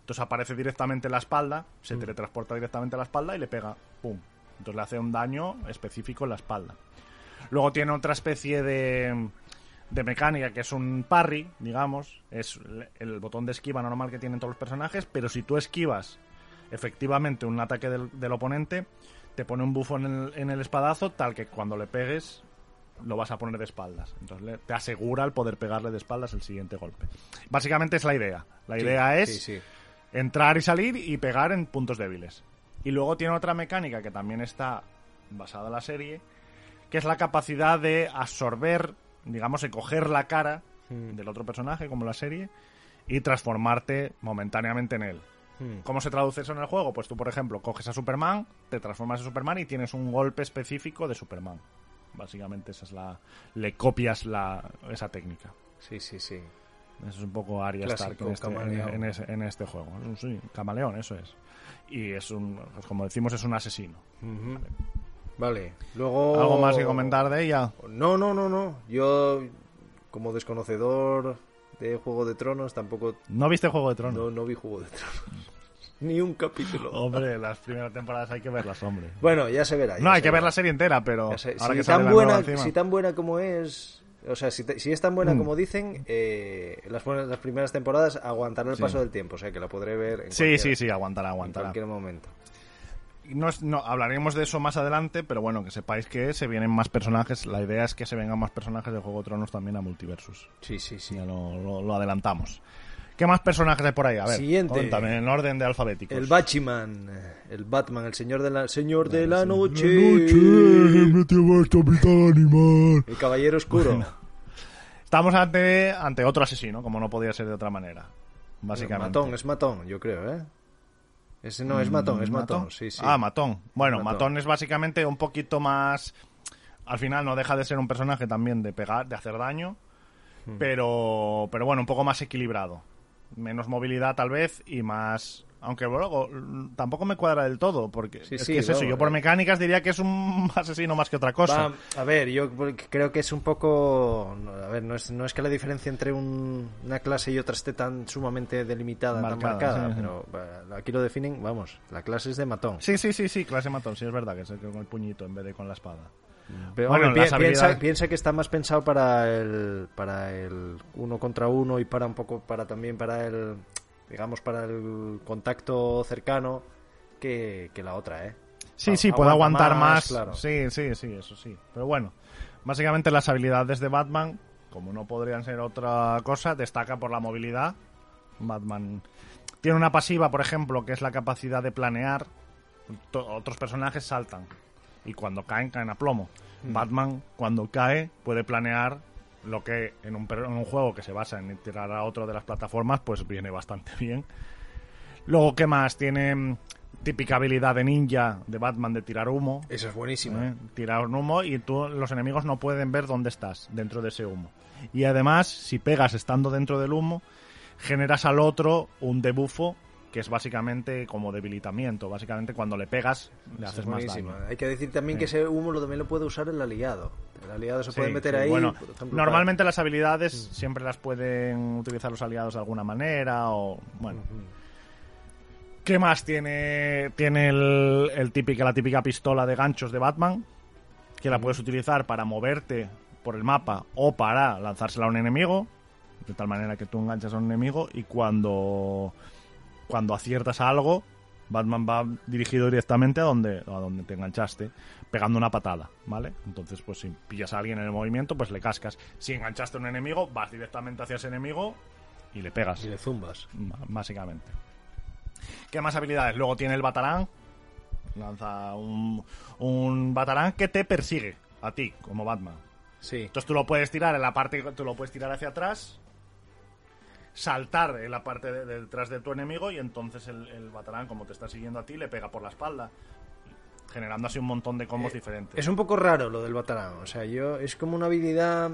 entonces aparece directamente en la espalda, se teletransporta directamente a la espalda y le pega, ¡pum! Entonces le hace un daño específico en la espalda. Luego tiene otra especie de, de mecánica que es un parry, digamos. Es el, botón de esquiva normal que tienen todos los personajes, pero si tú esquivas efectivamente un ataque del, del oponente, te pone un bufo en el, en el espadazo tal que cuando le pegues lo vas a poner de espaldas. Entonces le- te asegura el poder pegarle de espaldas el siguiente golpe. Básicamente es la idea. La Sí, idea es sí, sí. entrar y salir y pegar en puntos débiles. Y luego tiene otra mecánica que también está basada en la serie, que es la capacidad de absorber, digamos, coger la cara Mm. del otro personaje, como la serie, y transformarte momentáneamente en él. Mm. ¿Cómo se traduce eso en el juego? Pues tú, por ejemplo, coges a Superman, te transformas en Superman y tienes un golpe específico de Superman. Básicamente esa es la... le copias la, esa técnica. Sí, sí, sí. Eso es un poco Arya Stark en este, en, en en este juego. Es un- Sí, camaleón, eso es. Y es un, pues como decimos, es un asesino. Vale. Luego... ¿Algo más que comentar de ella? No, no, no, no. Yo, como desconocedor de Juego de Tronos, tampoco... ¿No viste Juego de Tronos? No, no vi Juego de Tronos. Ni un capítulo. Hombre, las primeras temporadas hay que verlas, hombre. Bueno, ya se verá. ya No, hay que ver la serie entera, pero ahora si, que tan buena, si tan buena como es... O sea, si, te- si es tan buena Mm. como dicen, eh, las, buenas- las primeras temporadas aguantará el Sí. paso del tiempo. O sea, que la podré ver en, Sí, sí, sí, aguantará, en aguantará. cualquier momento. No, es- no, hablaremos de eso más adelante, pero bueno, que sepáis que se vienen más personajes. La idea es que se vengan más personajes de Juego de Tronos también a Multiversus. Sí, sí, sí. Ya lo, lo- lo adelantamos. ¿Qué más personajes hay por ahí? A ver, Siguiente. cuéntame, en orden de alfabéticos. El Batman, el Batman, el señor de la, señor de la noche, me animal. el caballero oscuro. Estamos ante, ante otro asesino, como no podía ser de otra manera. Básicamente. Matón, es matón, yo creo, ¿eh? Ese no es matón, es matón, sí, sí. Ah, matón. Bueno, Matón. matón. es básicamente un poquito más. Al final no deja de ser un personaje también de pegar, de hacer daño, Hmm. pero, pero bueno, un poco más equilibrado. menos movilidad tal vez y más aunque luego tampoco me cuadra del todo, porque Sí, es sí, que es eso. Yo por eh. mecánicas diría que es un asesino más que otra cosa. Va, a ver, yo creo que es un poco. A ver, no es, no es que la diferencia entre un- una clase y otra esté tan sumamente delimitada, tan Marcada, marcada, sí, sí. pero aquí lo definen, vamos, la clase es de matón. Sí, sí, sí, sí, clase matón, sí es verdad que es con el puñito en vez de con la espada. Pero, Bueno, hombre, las pi- piensa, piensa que está más pensado para el para el uno contra uno y para un poco para también para el digamos para el contacto cercano que, que la otra, ¿eh? Sí, A- sí, puede aguanta aguantar más. claro. Sí, sí, sí, eso sí. Pero bueno, básicamente las habilidades de Batman, como no podrían ser otra cosa, destaca por la movilidad. Batman tiene una pasiva, por ejemplo, que es la capacidad de planear. Otros personajes saltan y cuando caen, caen a plomo. Batman, cuando cae, puede planear lo que en un, per- en un juego que se basa en tirar a otro de las plataformas, pues viene bastante bien. Luego, ¿qué más? Tiene mm, típica habilidad de ninja de Batman de tirar humo. Eso es buenísimo. ¿eh? Tirar un humo y tú, los enemigos no pueden ver dónde estás dentro de ese humo. Y además, si pegas estando dentro del humo, generas al otro un debuffo que es básicamente como debilitamiento. Básicamente cuando le pegas le haces es más daño. Hay que decir también que ese humo lo, también lo puede usar el aliado. El aliado se Sí, puede meter sí, ahí. Bueno, por ejemplo, normalmente las habilidades siempre las pueden utilizar los aliados de alguna manera o bueno. ¿Qué más tiene tiene el, el típica la típica pistola de ganchos de Batman que la puedes utilizar para moverte por el mapa o para lanzársela a un enemigo de tal manera que tú enganchas a un enemigo y cuando cuando aciertas a algo Batman va dirigido directamente a donde, a donde te enganchaste, pegando una patada, ¿vale? Entonces, pues si pillas a alguien en el movimiento, pues le cascas. Si enganchaste a un enemigo, vas directamente hacia ese enemigo y le pegas, Y le zumbas. básicamente. ¿Qué más habilidades? Luego tiene el Batarán. Lanza un, un Batarán que te persigue a ti, como Batman. Sí. Entonces tú lo puedes tirar en la parte, tú lo puedes tirar hacia atrás, saltar en la parte de, de detrás de tu enemigo y entonces el, el Batarán, como te está siguiendo a ti, le pega por la espalda, generando así un montón de combos diferentes. Es un poco raro lo del Batarán. O sea, yo es como una habilidad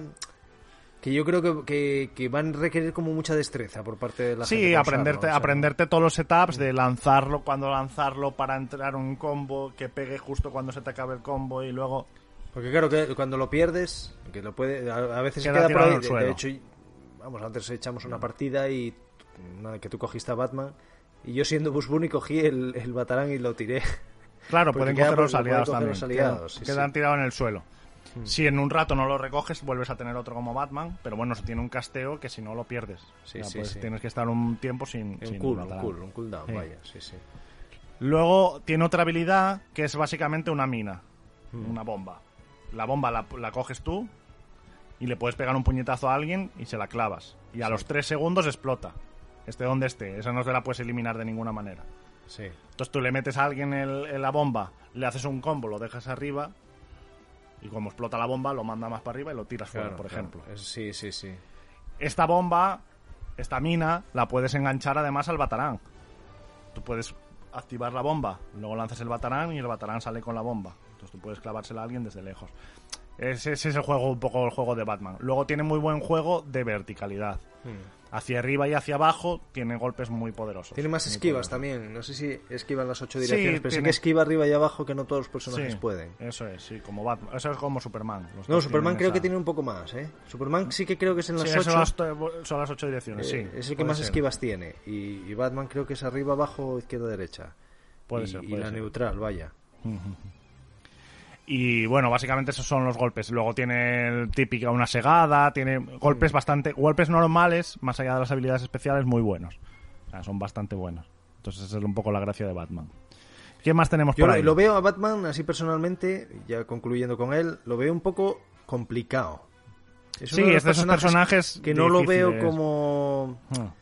que yo creo que, que, que van a requerir como mucha destreza por parte de la gente. Sí, aprenderte, usarlo, o sea, aprenderte todos los setups de lanzarlo, cuando lanzarlo para entrar un combo, que pegue justo cuando se te acabe el combo y luego... Porque claro, que cuando lo pierdes, que lo puede, a, a veces Queda queda por ahí. De, de hecho, vamos, antes echamos una partida y una que tú cogiste a Batman y yo siendo Bush Bunny cogí el, el Batarán y lo tiré. Claro, Porque pueden coger los aliados coger también. los aliados, quedan sí, quedan sí. tirados en el suelo. Si en un rato no lo recoges, vuelves a tener otro como Batman, pero bueno, se tiene un casteo que si no lo pierdes. Sí, O sea, pues. Tienes que estar un tiempo sin... Un sin cool, un cool, un cooldown, vaya, sí, sí. Luego tiene otra habilidad que es básicamente una mina, una bomba. La bomba la, la coges tú y le puedes pegar un puñetazo a alguien y se la clavas. Y a los tres segundos explota. Esté donde esté. Esa no te la puedes eliminar de ninguna manera. Sí. Entonces tú le metes a alguien el- en la bomba, le haces un combo, lo dejas arriba y como explota la bomba lo manda más para arriba y lo tiras fuera, por claro. ejemplo. Sí, sí, sí. Esta bomba, esta mina, la puedes enganchar además al batarán. Tú puedes activar la bomba, luego lanzas el batarán y el batarán sale con la bomba. Entonces tú puedes clavársela a alguien desde lejos. Ese, ese es el juego, un poco el juego de Batman. Luego tiene muy buen juego de verticalidad. Hacia arriba y hacia abajo tiene golpes muy poderosos. Tiene más esquivas también. No sé si esquivan las ocho Sí, direcciones, pero sí tiene- que esquiva arriba y abajo que no todos los personajes Sí, pueden. Eso es, sí, como Batman. Eso es como Superman. Los No, Superman creo que tiene un poco más, ¿eh? Superman sí que creo que es en las Sí, ocho. las son las ocho direcciones, eh, sí. es el que más ser. esquivas tiene. Y, y Batman creo que es arriba, abajo, izquierda, derecha. Puede y, ser, y la ser. neutral, vaya. Y bueno, básicamente esos son los golpes. Luego tiene típica una segada, tiene golpes bastante, golpes normales, más allá de las habilidades especiales, muy buenos. O sea, son bastante buenos. Entonces esa es un poco la gracia de Batman. ¿Qué más tenemos Yo por ahí? lo veo a Batman, así personalmente, ya concluyendo con él, lo veo un poco complicado. Es Sí, uno es de esos personajes que no lo veo como Ah.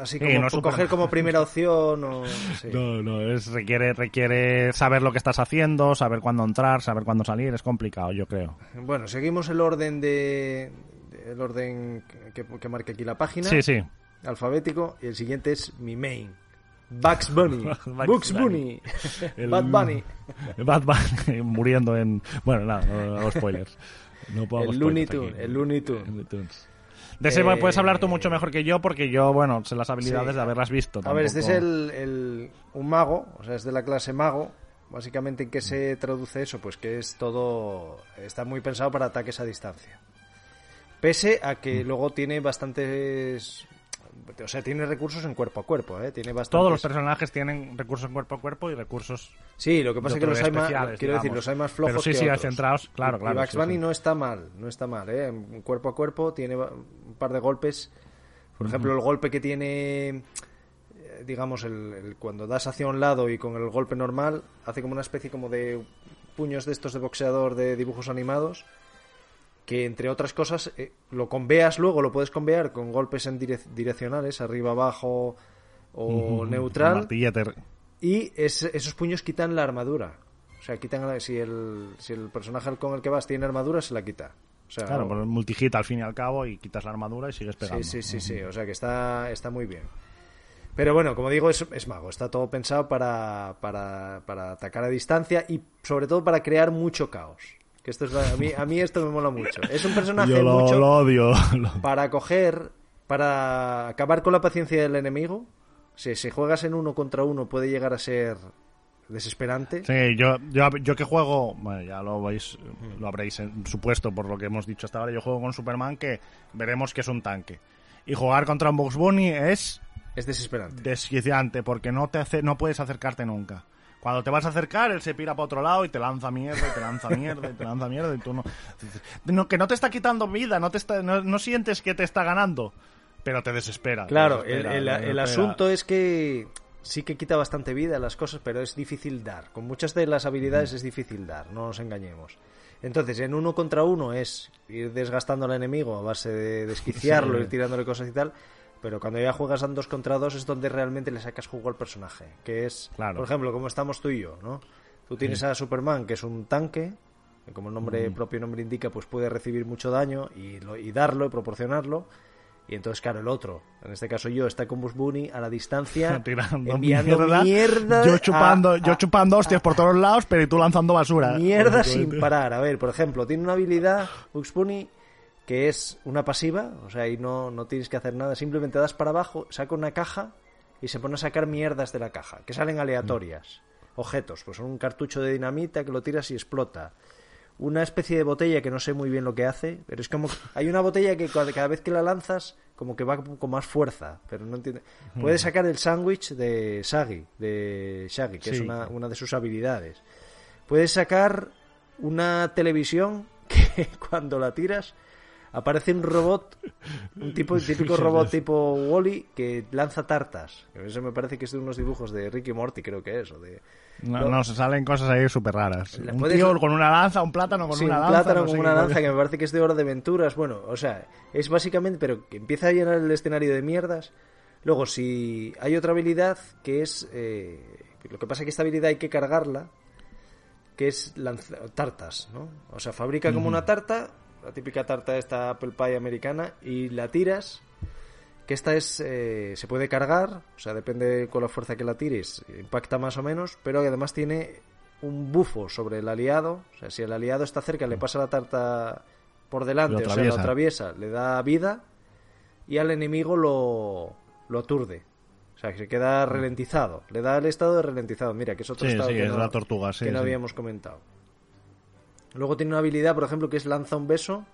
Así Sí, como no es coger como primera opción o sí. No, no, es, requiere, requiere saber lo que estás haciendo, saber cuándo entrar, saber cuándo salir. Es complicado, yo creo. Bueno, seguimos el orden de, el orden que, que marca aquí la página, Sí, sí. alfabético y el siguiente es mi main. Bugs Bunny. Bugs Bugs Bunny. El- Bad Bunny. Bad Bunny muriendo en... Bueno, nada, no, no spoilers. No puedo El Looney spoilers Tune, aquí. el. Looney Tunes. De ese Eh, puedes hablar tú mucho mejor que yo porque yo, bueno, sé las habilidades Sí. de haberlas visto. A ver, este es el, el- un mago, o sea, es de la clase mago. Básicamente, ¿en qué se traduce eso? Pues que es todo. Está muy pensado para ataques a distancia. Pese a que luego tiene bastantes. O sea, tiene recursos en cuerpo a cuerpo, ¿eh? Tiene bastantes. Todos los personajes tienen recursos en cuerpo a cuerpo y recursos Sí, lo que pasa es que los hay más. Quiero decir, los hay más flojos Pero sí, que sí, otros. centrados, claro, claro, Y Bugs sí, Bunny sí. no está mal, no está mal, ¿eh? En Cuerpo a cuerpo tiene par de golpes. Por ejemplo, el golpe que tiene, eh, digamos, el, el- cuando das hacia un lado y con el golpe normal, hace como una especie como de puños de estos de boxeador de dibujos animados. Que entre otras cosas, eh, lo conveas luego, lo puedes convear con golpes en direc- direccionales, arriba, abajo o neutral. Y es- esos puños quitan la armadura. O sea, quitan si el, si el personaje con el que vas tiene armadura, se la quita. O sea, Claro, por el multihit al fin y al cabo y quitas la armadura y sigues pegando. sí, sí, sí, sí. O sea que está, está muy bien. Pero bueno, como digo, es, es mago. Está todo pensado para, para, para atacar a distancia y sobre todo para crear mucho caos. Que esto es, la- a, mí, a mí esto me mola mucho. Es un personaje Yo lo, mucho lo odio. para coger, para acabar con la paciencia del enemigo. Si, si juegas en uno contra uno puede llegar a ser desesperante. Sí, yo, yo, yo que juego, bueno, ya lo veis, lo habréis supuesto por lo que hemos dicho hasta ahora, yo juego con Superman que veremos que es un tanque. Y jugar contra un Bugs Bunny es Es desesperante. desquiciante porque no te hace, no puedes acercarte nunca. Cuando te vas a acercar, él se pira para otro lado y te lanza mierda, y te lanza mierda, y te lanza mierda, y tú no... no que no te está quitando vida, no, te está, no, no sientes que te está ganando, pero te desespera. Claro, el, desespera, el- te el desespera. asunto es que sí que quita bastante vida a las cosas, pero es difícil dar. Con muchas de las habilidades es difícil dar, no nos engañemos. Entonces, en uno contra uno es ir desgastando al enemigo a base de desquiciarlo, Sí. ir tirándole cosas y tal. Pero cuando ya juegas a un dos contra dos es donde realmente le sacas jugo al personaje. Que es, Claro. por ejemplo, como estamos tú y yo, ¿no? Tú tienes a Superman, que es un tanque, que como el nombre, propio nombre indica, pues puede recibir mucho daño y, lo- y darlo y proporcionarlo. Y entonces, claro, el otro, en este caso yo, está con Bugs Bunny a la distancia, Tirando enviando mierda, mierda, yo chupando, a- yo a- chupando hostias por todos lados, pero y tú lanzando basura. Mierda sin parar. A ver, por ejemplo, tiene una habilidad, Bugs Bunny, que es una pasiva, o sea, ahí no, no tienes que hacer nada, simplemente das para abajo, saca una caja y se pone a sacar mierdas de la caja, que salen aleatorias. Objetos, pues un cartucho de dinamita que lo tiras y explota. Una especie de botella que no sé muy bien lo que hace, pero es como... Hay una botella que cada vez que la lanzas, como que va con más fuerza, pero no entiende... Puedes sacar el sándwich de Shaggy, de Shaggy, que es una, una de sus habilidades. Puedes sacar una televisión que cuando la tiras aparece un robot, un tipo típico robot tipo Wally que lanza tartas. Eso me parece que es de unos dibujos de Ricky Morty, creo que es. O de... No, no, se salen cosas ahí súper raras. Un puedes- tío con una lanza, un plátano con Sí, una un lanza. plátano no con una lanza que me parece que es de hora de aventuras. Bueno, o sea, es básicamente, pero que empieza a llenar el escenario de mierdas. Luego, si hay otra habilidad que es. eh, lo que pasa es que esta habilidad hay que cargarla, que es lanza- tartas, ¿no? O sea, fabrica como una tarta, la típica tarta esta Apple Pie americana, y la tiras. Que esta es. eh, se puede cargar, o sea, depende con la fuerza que la tires, impacta más o menos, pero además tiene un bufo sobre el aliado. O sea, si el aliado está cerca, le pasa la tarta por delante, o sea, lo atraviesa. le da vida y al enemigo lo, lo aturde. O sea, que se queda ralentizado. Le da el estado de ralentizado. Mira, que es otro Sí, estado sí, que, es no, la tortuga, sí, que no habíamos comentado. Luego tiene una habilidad, por ejemplo, que es lanza un beso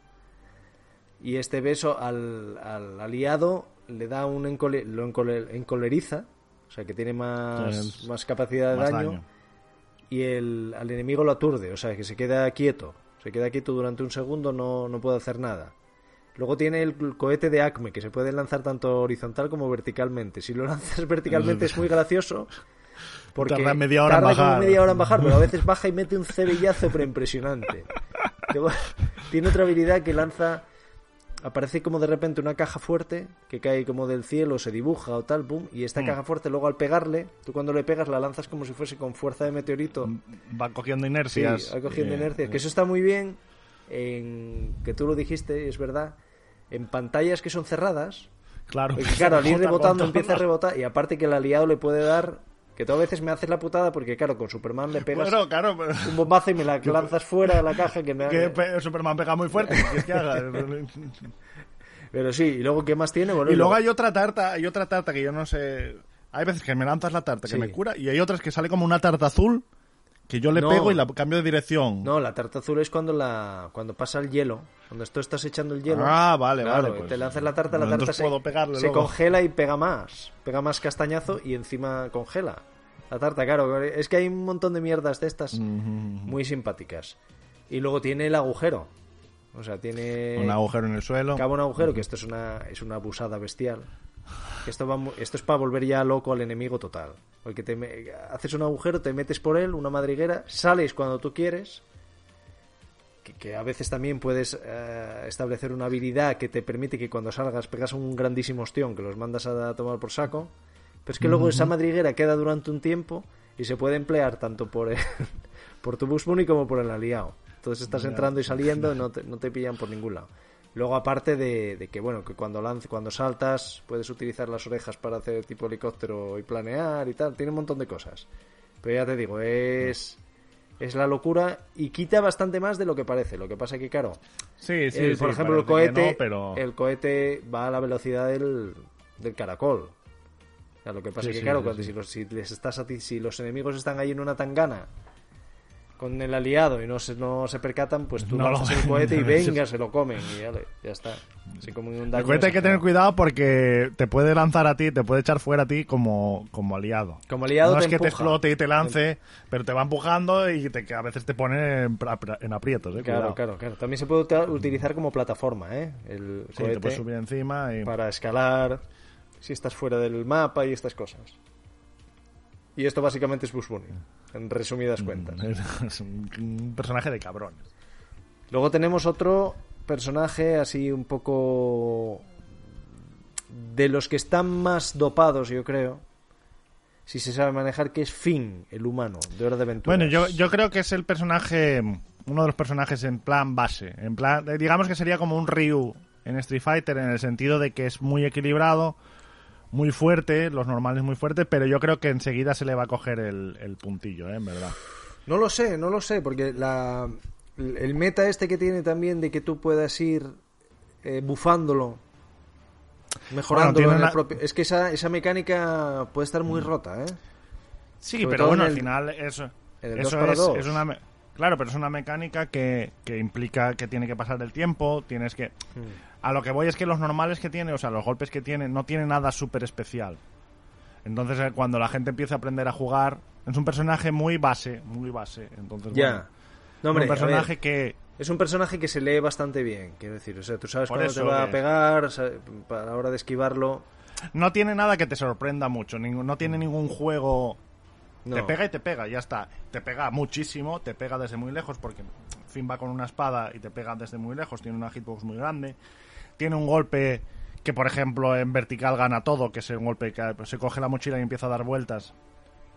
y este beso al, al aliado le da un encole- lo encole- encoleriza, o sea, que tiene más, más capacidad de Más daño, daño. y el, al enemigo lo aturde, o sea, que se queda quieto. Se queda quieto durante un segundo, no, no puede hacer nada. Luego tiene el cohete de Acme, que se puede lanzar tanto horizontal como verticalmente. Si lo lanzas verticalmente es muy gracioso. Porque Tarda media hora en tarda bajar. media hora en bajar, pero a veces baja y mete un cebellazo pero impresionante. Luego, tiene otra habilidad que lanza... Aparece como de repente una caja fuerte que cae como del cielo, se dibuja o tal, boom, y esta Mm. caja fuerte luego al pegarle, tú cuando le pegas la lanzas como si fuese con fuerza de meteorito. Va cogiendo Sí, inercias. va cogiendo Eh, inercias. Que eso está muy bien en que tú lo dijiste, es verdad, en pantallas que son cerradas. Claro, Porque, claro, al ir rebotando empieza a rebotar y aparte que el aliado le puede dar que tú a veces me haces la putada porque claro, con Superman le pegas Bueno, claro, pero- un bombazo y me la lanzas fuera de la caja que me que pe- Superman pega muy fuerte. ¿qué es que haga? Pero sí, y luego, ¿qué más tiene? Bueno, Y luego hay otra tarta, hay otra tarta que yo no sé. Hay veces que me lanzas la tarta que Sí. me cura y hay otras que sale como una tarta azul que yo le No. pego y la cambio de dirección. No, la tarta azul es cuando la cuando pasa el hielo, cuando tú estás echando el hielo. Ah, vale, claro, vale, y pues, te lanzas la tarta, la tarta se, se congela y pega más, pega más castañazo y encima congela. La tarta, claro, es que hay un montón de mierdas de estas muy simpáticas. Y luego tiene el agujero. O sea, tiene Un agujero en el suelo. Cava un agujero, que esto es una, es una abusada bestial. Esto, va esto es para volver ya loco al enemigo total. Porque te me- haces un agujero, te metes por él, una madriguera, sales cuando tú quieres. Que, que a veces también puedes eh, establecer una habilidad que te permite que cuando salgas pegas un grandísimo ostión que los mandas a tomar por saco. Pero es que luego esa madriguera queda durante un tiempo y se puede emplear tanto por, el- por tu Bunny como por el aliado. Entonces estás entrando y saliendo y no te, no te pillan por ningún lado. Luego, aparte de, de que, bueno, que cuando, lance, cuando saltas puedes utilizar las orejas para hacer tipo helicóptero y planear y tal. Tiene un montón de cosas. Pero ya te digo, es, es la locura y quita bastante más de lo que parece. Lo que pasa que, claro, Sí, sí, el- sí, por ejemplo, el cohete, no, pero... el cohete va a la velocidad del, del caracol. O sea, lo que pasa es que, claro, cuando. Si, los, si les estás a ti- si los enemigos están ahí en una tangana con el aliado y no se, no se percatan, pues tú No lanzas el cohete y venga, se lo comen y ya, ya está. Se comen un daño El cohete hay que tener cuidado porque te puede lanzar a ti, te puede echar fuera a ti como, como aliado. Como aliado no te es que te empuja. explote y te lance, pero te va empujando y te, que a veces te pone en, aprietos. Eh, Claro, claro, claro. También se puede utilizar como plataforma, ¿eh? El Sí, te puedes subir encima y... para escalar, si estás fuera del mapa y estas cosas. Y esto básicamente es Bush Bunny, en resumidas Mm. cuentas. Es un, personaje de cabrón. Luego tenemos otro personaje así un poco de los que están más dopados, yo creo. Si se sabe manejar, que es Finn, el humano, de Hora de Aventuras. Bueno, yo, yo creo que es el personaje, uno de los personajes en plan base. En plan, eh, digamos que sería como un Ryu en Street Fighter en el sentido de que es muy equilibrado, muy fuerte, los normales muy fuertes, pero yo creo que enseguida se le va a coger el, el puntillo, ¿eh? en verdad. No lo sé, no lo sé, porque la, el meta este que tiene también de que tú puedas ir eh, bufándolo, mejorándolo en el propio... Es que esa, esa mecánica puede estar muy rota, ¿eh? Sí, Sobre pero bueno, en al final eso, eso es, es una... Claro, pero es una mecánica que, que implica que tiene que pasar el tiempo, tienes que... A lo que voy es que los normales que tiene, o sea, los golpes que tiene, no tiene nada súper especial. Entonces, eh, cuando la gente empieza a aprender a jugar, es un personaje muy base, muy base. Entonces, Ya. bueno, No, hombre, un a personaje que... es un personaje que se lee bastante bien, quiero decir. O sea, tú sabes cuándo te va a pegar, sa- para la hora de esquivarlo... No tiene nada que te sorprenda mucho, no tiene ningún juego... No. Te pega y te pega, ya está. Te pega muchísimo, te pega desde muy lejos, porque Finn va con una espada y te pega desde muy lejos, tiene una hitbox muy grande. Tiene un golpe que, por ejemplo, en vertical gana todo, que es un golpe que se coge la mochila y empieza a dar vueltas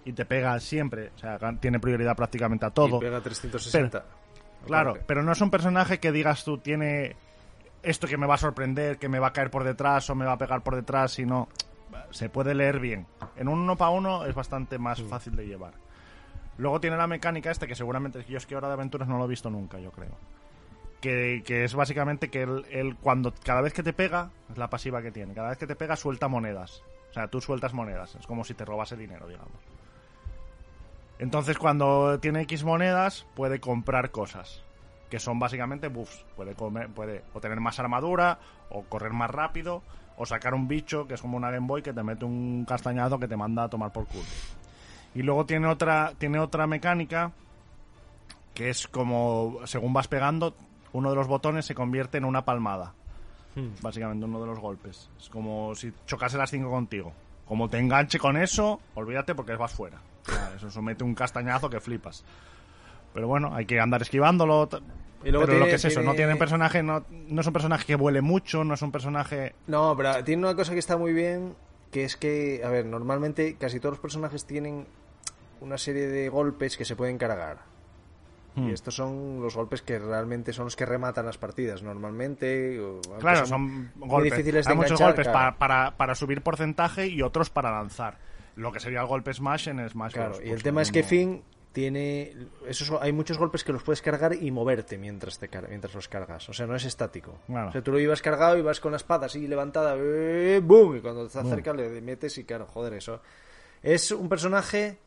y te pega siempre, o sea, tiene prioridad prácticamente a todo. Y pega 360. Claro, pero no es un personaje que digas tú tiene esto que me va a sorprender, que me va a caer por detrás o me va a pegar por detrás, sino se puede leer bien. En un uno para uno es bastante más fácil de llevar. Luego tiene la mecánica esta que seguramente yo es que ahora de aventuras no lo he visto nunca, yo creo. Que, que es básicamente que él, él cuando cada vez que te pega, es la pasiva que tiene, cada vez que te pega suelta monedas. O sea, tú sueltas monedas, es como si te robase dinero, digamos. Entonces, cuando tiene X monedas, puede comprar cosas. Que son básicamente buffs. Puede, comer, puede o tener más armadura, o correr más rápido, o sacar un bicho que es como una Game Boy que te mete un castañazo que te manda a tomar por culo. Y luego tiene otra, tiene otra mecánica que es como, según vas pegando, uno de los botones se convierte en una palmada. Básicamente uno de los golpes. Es como si chocase las cinco contigo. Como te enganche con eso, olvídate porque vas fuera. Eso somete un castañazo que flipas. Pero bueno, hay que andar esquivándolo. Ta- Y luego Pero lo que es eso, no tiene personaje, no, no es un personaje que vuele mucho, no es un personaje. No, pero tiene una cosa que está muy bien, que es que, a ver, normalmente casi todos los personajes tienen una serie de golpes que se pueden cargar. Hmm. Y estos son los golpes que realmente son los que rematan las partidas normalmente. Claro, son son muy golpes. difíciles de Hay muchos golpes claro. para, para, para subir porcentaje y otros para lanzar. Lo que sería el golpe Smash en Smash Claro, Bros. y Pues el tema lo es que. Finn tiene esos, hay muchos golpes que los puedes cargar y moverte mientras te mientras los cargas o sea no es estático Claro. o sea tú lo ibas cargado y vas con la espada así levantada eh, boom y cuando te acercas le metes y claro joder eso es un personaje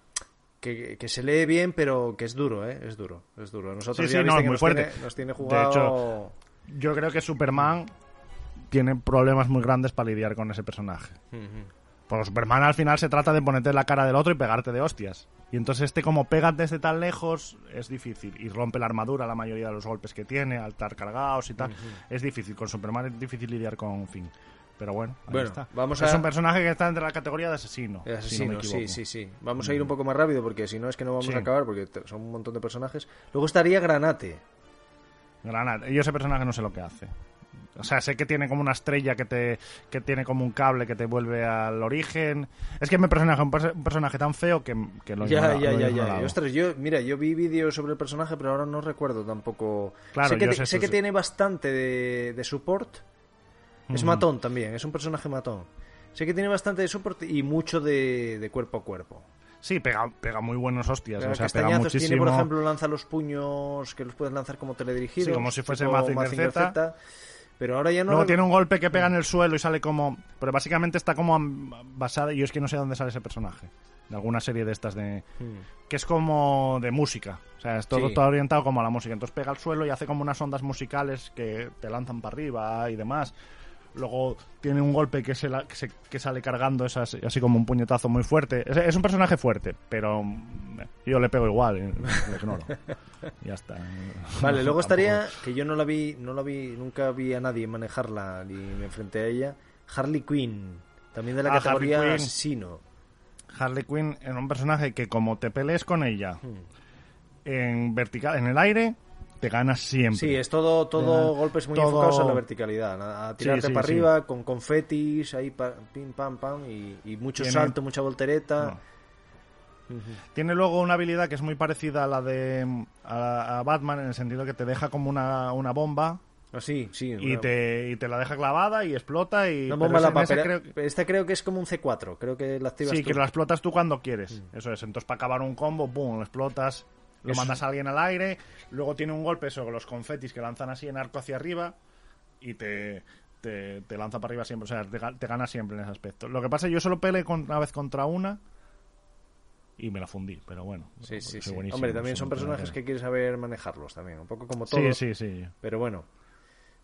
que, que se lee bien pero que es duro eh es duro es duro nosotros Sí, ya sí, no, que muy nos fuerte. tiene, nos tiene De jugado hecho, Yo creo que Superman tiene problemas muy grandes para lidiar con ese personaje. Ujú. Porque Superman al final se trata de ponerte en la cara del otro y pegarte de hostias. Y entonces este como pega desde tan lejos es difícil. Y rompe la armadura la mayoría de los golpes que tiene, al estar cargados y tal. Es difícil. Con Superman es difícil lidiar con Finn. Pero bueno, ahí Bueno, está. vamos es a- un personaje que está entre la categoría de asesino. El si no me asesino, sí, sí, sí. Vamos a ir un poco más rápido porque si no es que no vamos Sí. a acabar porque son un montón de personajes. Luego estaría Granate. Granada. Yo ese personaje no sé lo que hace. O sea, sé que tiene como una estrella que te que tiene como un cable que te vuelve al origen. Es que me personaje un, un personaje tan feo que, que lo Ya, ignora- ya, lo ya, ya. Ostras, yo, mira, yo vi vídeos sobre el personaje, pero ahora no recuerdo tampoco. Claro, sé que, yo sé que tiene bastante de, de support. Es Ujú. matón también, es un personaje matón. Sé que tiene bastante de support y mucho de, de cuerpo a cuerpo. Sí, pega, pega muy buenos hostias. Pega o sea, pega muchísimo. tiene, por ejemplo, lanza los puños que los puedes lanzar como teledirigidos. Sí, como si fuese Mazinger Z. Pero ahora ya no. Luego tiene un golpe que pega en el suelo y sale como... Pero básicamente está como basada... Yo es que no sé dónde sale ese personaje. De alguna serie de estas de... Hmm. Que es como de música. O sea, es todo, Sí. todo orientado como a la música. Entonces pega al suelo y hace como unas ondas musicales que te lanzan para arriba y demás. Luego tiene un golpe que, se la- que, se- que sale cargando esas, así como un puñetazo muy fuerte. Es, es un personaje fuerte, pero mm, yo le pego igual, eh, lo ignoro. ya está. Vale, luego Tampoco- estaría, que yo no la vi, no la vi, nunca vi a nadie manejarla ni me enfrenté a ella, Harley Quinn, también de la Ah, Harley categoría Quinn. asesino. Harley Quinn es un personaje que como te pelees con ella Hmm. en vertical, en el aire, te ganas siempre. Sí, es todo, todo golpes muy todo- enfocados a la verticalidad, a, a tirarte sí, para sí. arriba con confetis, ahí pa- pim pam pam y, y mucho Tiene- salto, mucha voltereta. No. Tiene luego una habilidad que es muy parecida a la de a, a Batman en el sentido que te deja como una, una bomba Ah, sí, sí. y te, y te la deja clavada y explota y pero bomba la papera- creo- Esta creo que es como un C4, creo que la activas Sí, tú. que la explotas tú cuando quieres. Eso es. Entonces, para acabar un combo, ¡pum! Lo explotas, lo Eso- mandas a alguien al aire. Luego tiene un golpe sobre los confetis que lanzan así en arco hacia arriba y te, te, te lanza para arriba siempre. O sea, te, te gana siempre en ese aspecto. Lo que pasa es que yo solo peleé con- una vez contra una y me la fundí, pero bueno. Sí, sí, sí. Hombre, también son personajes personaje. que quieres saber manejarlos también, un poco como todo. Sí, sí, sí. Pero bueno,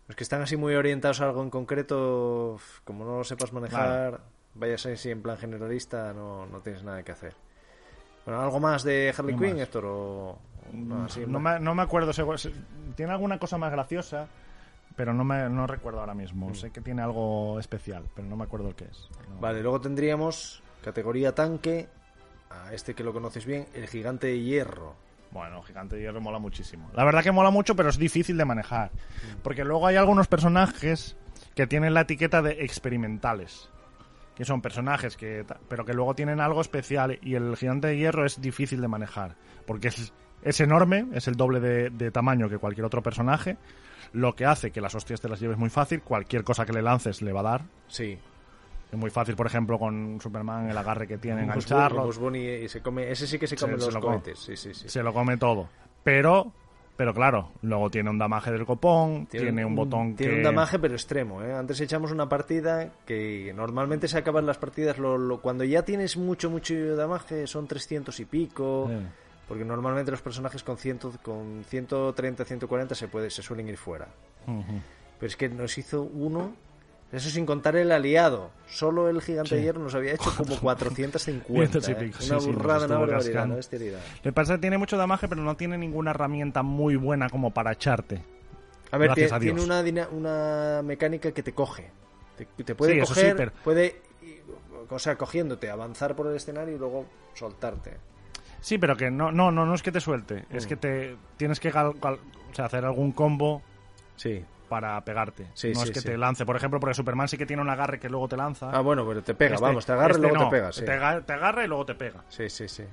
los que están así muy orientados a algo en concreto, como no lo sepas manejar, vayas así en plan generalista, no, no tienes nada que hacer. Bueno, ¿algo más de Harley No Quinn. Héctor? O... No, así en No plan- me, no me acuerdo. Tiene alguna cosa más graciosa, pero no me no recuerdo ahora Mm. mismo. Sé que tiene algo especial, pero no me acuerdo el que es. Vale, luego tendríamos categoría tanque, a este que lo conoces bien, el gigante de hierro. Bueno, Gigante de Hierro mola muchísimo. La verdad que mola mucho, pero es difícil de manejar. Porque luego hay algunos personajes que tienen la etiqueta de experimentales. Que son personajes que... Pero que luego tienen algo especial. Y el Gigante de Hierro es difícil de manejar. Porque es, es enorme, es el doble de, de tamaño que cualquier otro personaje. Lo que hace que las hostias te las lleves muy fácil. Cualquier cosa que le lances le va a dar. Sí. Es muy fácil, por ejemplo, con Superman, el agarre que tiene, Bunny- engancharlo. Bunny, y se come, ese sí que se come Se- se los come. cohetes. Sí, sí, sí. se lo come todo. Pero, pero claro, luego tiene un damaje del copón, tiene, un botón Tiene que... un damaje, pero extremo. ¿eh? Antes echamos una partida que normalmente se acaban las partidas lo- lo- cuando ya tienes mucho, mucho damaje, son 300 y pico. Sí. Porque normalmente los personajes con, ciento, con 130, 140 se, puede, se suelen ir fuera. Pero es que nos hizo uno. Eso sin contar el aliado. Solo el gigante Sí. de hierro nos había hecho como 450. Cientos y ¿eh? Una sí, sí, burrada, una barbaridad, una bestialidad. Que pasa que tiene mucho damaje, pero no tiene ninguna herramienta muy buena como para echarte. A ver, a tiene una, una mecánica que te coge. Te, te puede coger, pero- puede, o sea, cogiéndote, avanzar por el escenario y luego soltarte. Sí, pero que no, no, no, no es que te suelte, es Mm. que te tienes que gal- gal- o sea, hacer algún combo Sí. Para pegarte. Sí, no sí, es que sí. te lance, por ejemplo, porque Superman sí que tiene un agarre que luego te lanza. Ah, bueno, pero te pega, Este- vamos, te agarra este y luego no, te pega. Te, te agarra y luego te pega. Sí, sí, sí.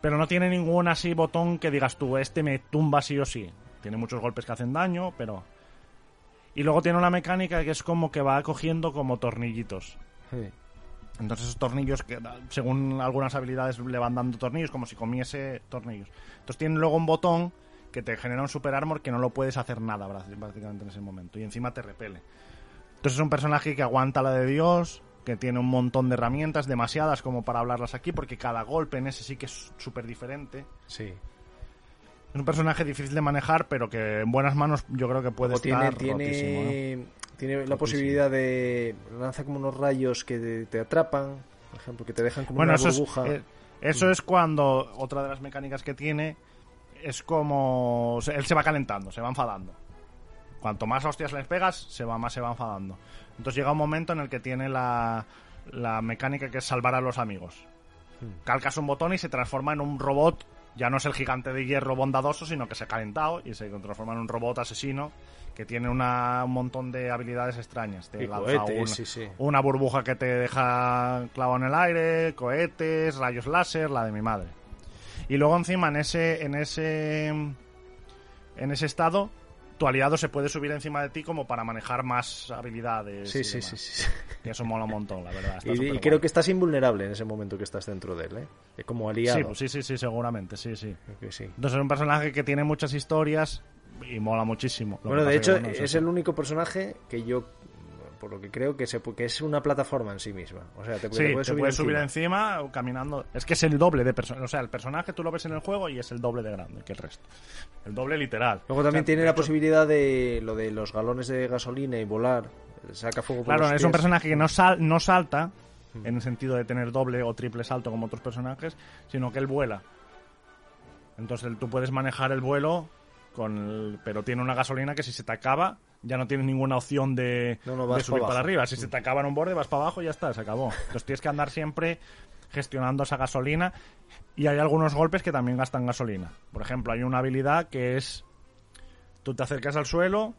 Pero no tiene ningún así botón que digas tú, este me tumba sí o sí. Tiene muchos golpes que hacen daño, pero... Y luego tiene una mecánica que es como que va cogiendo como tornillitos. Sí. Entonces esos tornillos, que según algunas habilidades le van dando tornillos, como si comiese tornillos. Entonces tiene luego un botón que te genera un super armor que no lo puedes hacer nada prácticamente en ese momento. Y encima te repele. Entonces es un personaje que aguanta la de Dios, que tiene un montón de herramientas, demasiadas como para hablarlas aquí, porque cada golpe en ese sí que es súper diferente. Sí. Es un personaje difícil de manejar, pero que en buenas manos yo creo que puede tiene, estar tiene, rotísimo, ¿no? tiene la Rotísimo. posibilidad de lanza como unos rayos que te, te atrapan, por ejemplo, que te dejan como Bueno, una eso es, burbuja. eh, eso es cuando otra de las mecánicas que tiene es como él se va calentando, se va enfadando. Cuanto más hostias les pegas, se va más se va enfadando. Entonces llega un momento en el que tiene la, la mecánica que es salvar a los amigos. Hmm. Calcas un botón y se transforma en un robot. Ya no es el gigante de hierro bondadoso, sino que se ha calentado y se transforma en un robot asesino que tiene una, un montón de habilidades extrañas. Te lanza cohetes, un- sí, sí. una burbuja que te deja clavado en el aire, cohetes, rayos láser, la de mi madre. Y luego encima en ese en ese en ese estado tu aliado se puede subir encima de ti como para manejar más habilidades. Sí, y sí, sí, sí, sí. Y eso mola un montón, la verdad. está Y, creo que estás invulnerable en ese momento que estás dentro de él, ¿eh? Eh, Como aliado. sí, pues sí, sí, sí, seguramente, sí, sí. Sí. Entonces es un personaje que tiene muchas historias y mola muchísimo. Lo Bueno, de hecho, bueno, es el único personaje que yo, por lo que creo, que, se, que es una plataforma en sí misma. O sea, te, te Sí, puedes te subir puedes subir encima. o caminando. Es que es el doble de personaje. O sea, el personaje tú lo ves en el juego y es el doble de grande que el resto. El doble literal. Luego también O sea, tiene la hecho, posibilidad de lo de los galones de gasolina y volar. Saca fuego por Claro, los es un personaje que no, sal, no salta, Hmm. en el sentido de tener doble o triple salto como otros personajes, sino que él vuela. Entonces tú puedes manejar el vuelo, con el- pero tiene una gasolina que si se te acaba, ya no tienes ninguna opción de, No, no, de vas subir para arriba. Si se te acaba en un borde, vas para abajo y ya está, se acabó. Entonces tienes que andar siempre gestionando esa gasolina. Y hay algunos golpes que también gastan gasolina. Por ejemplo, hay una habilidad que es... Tú te acercas al suelo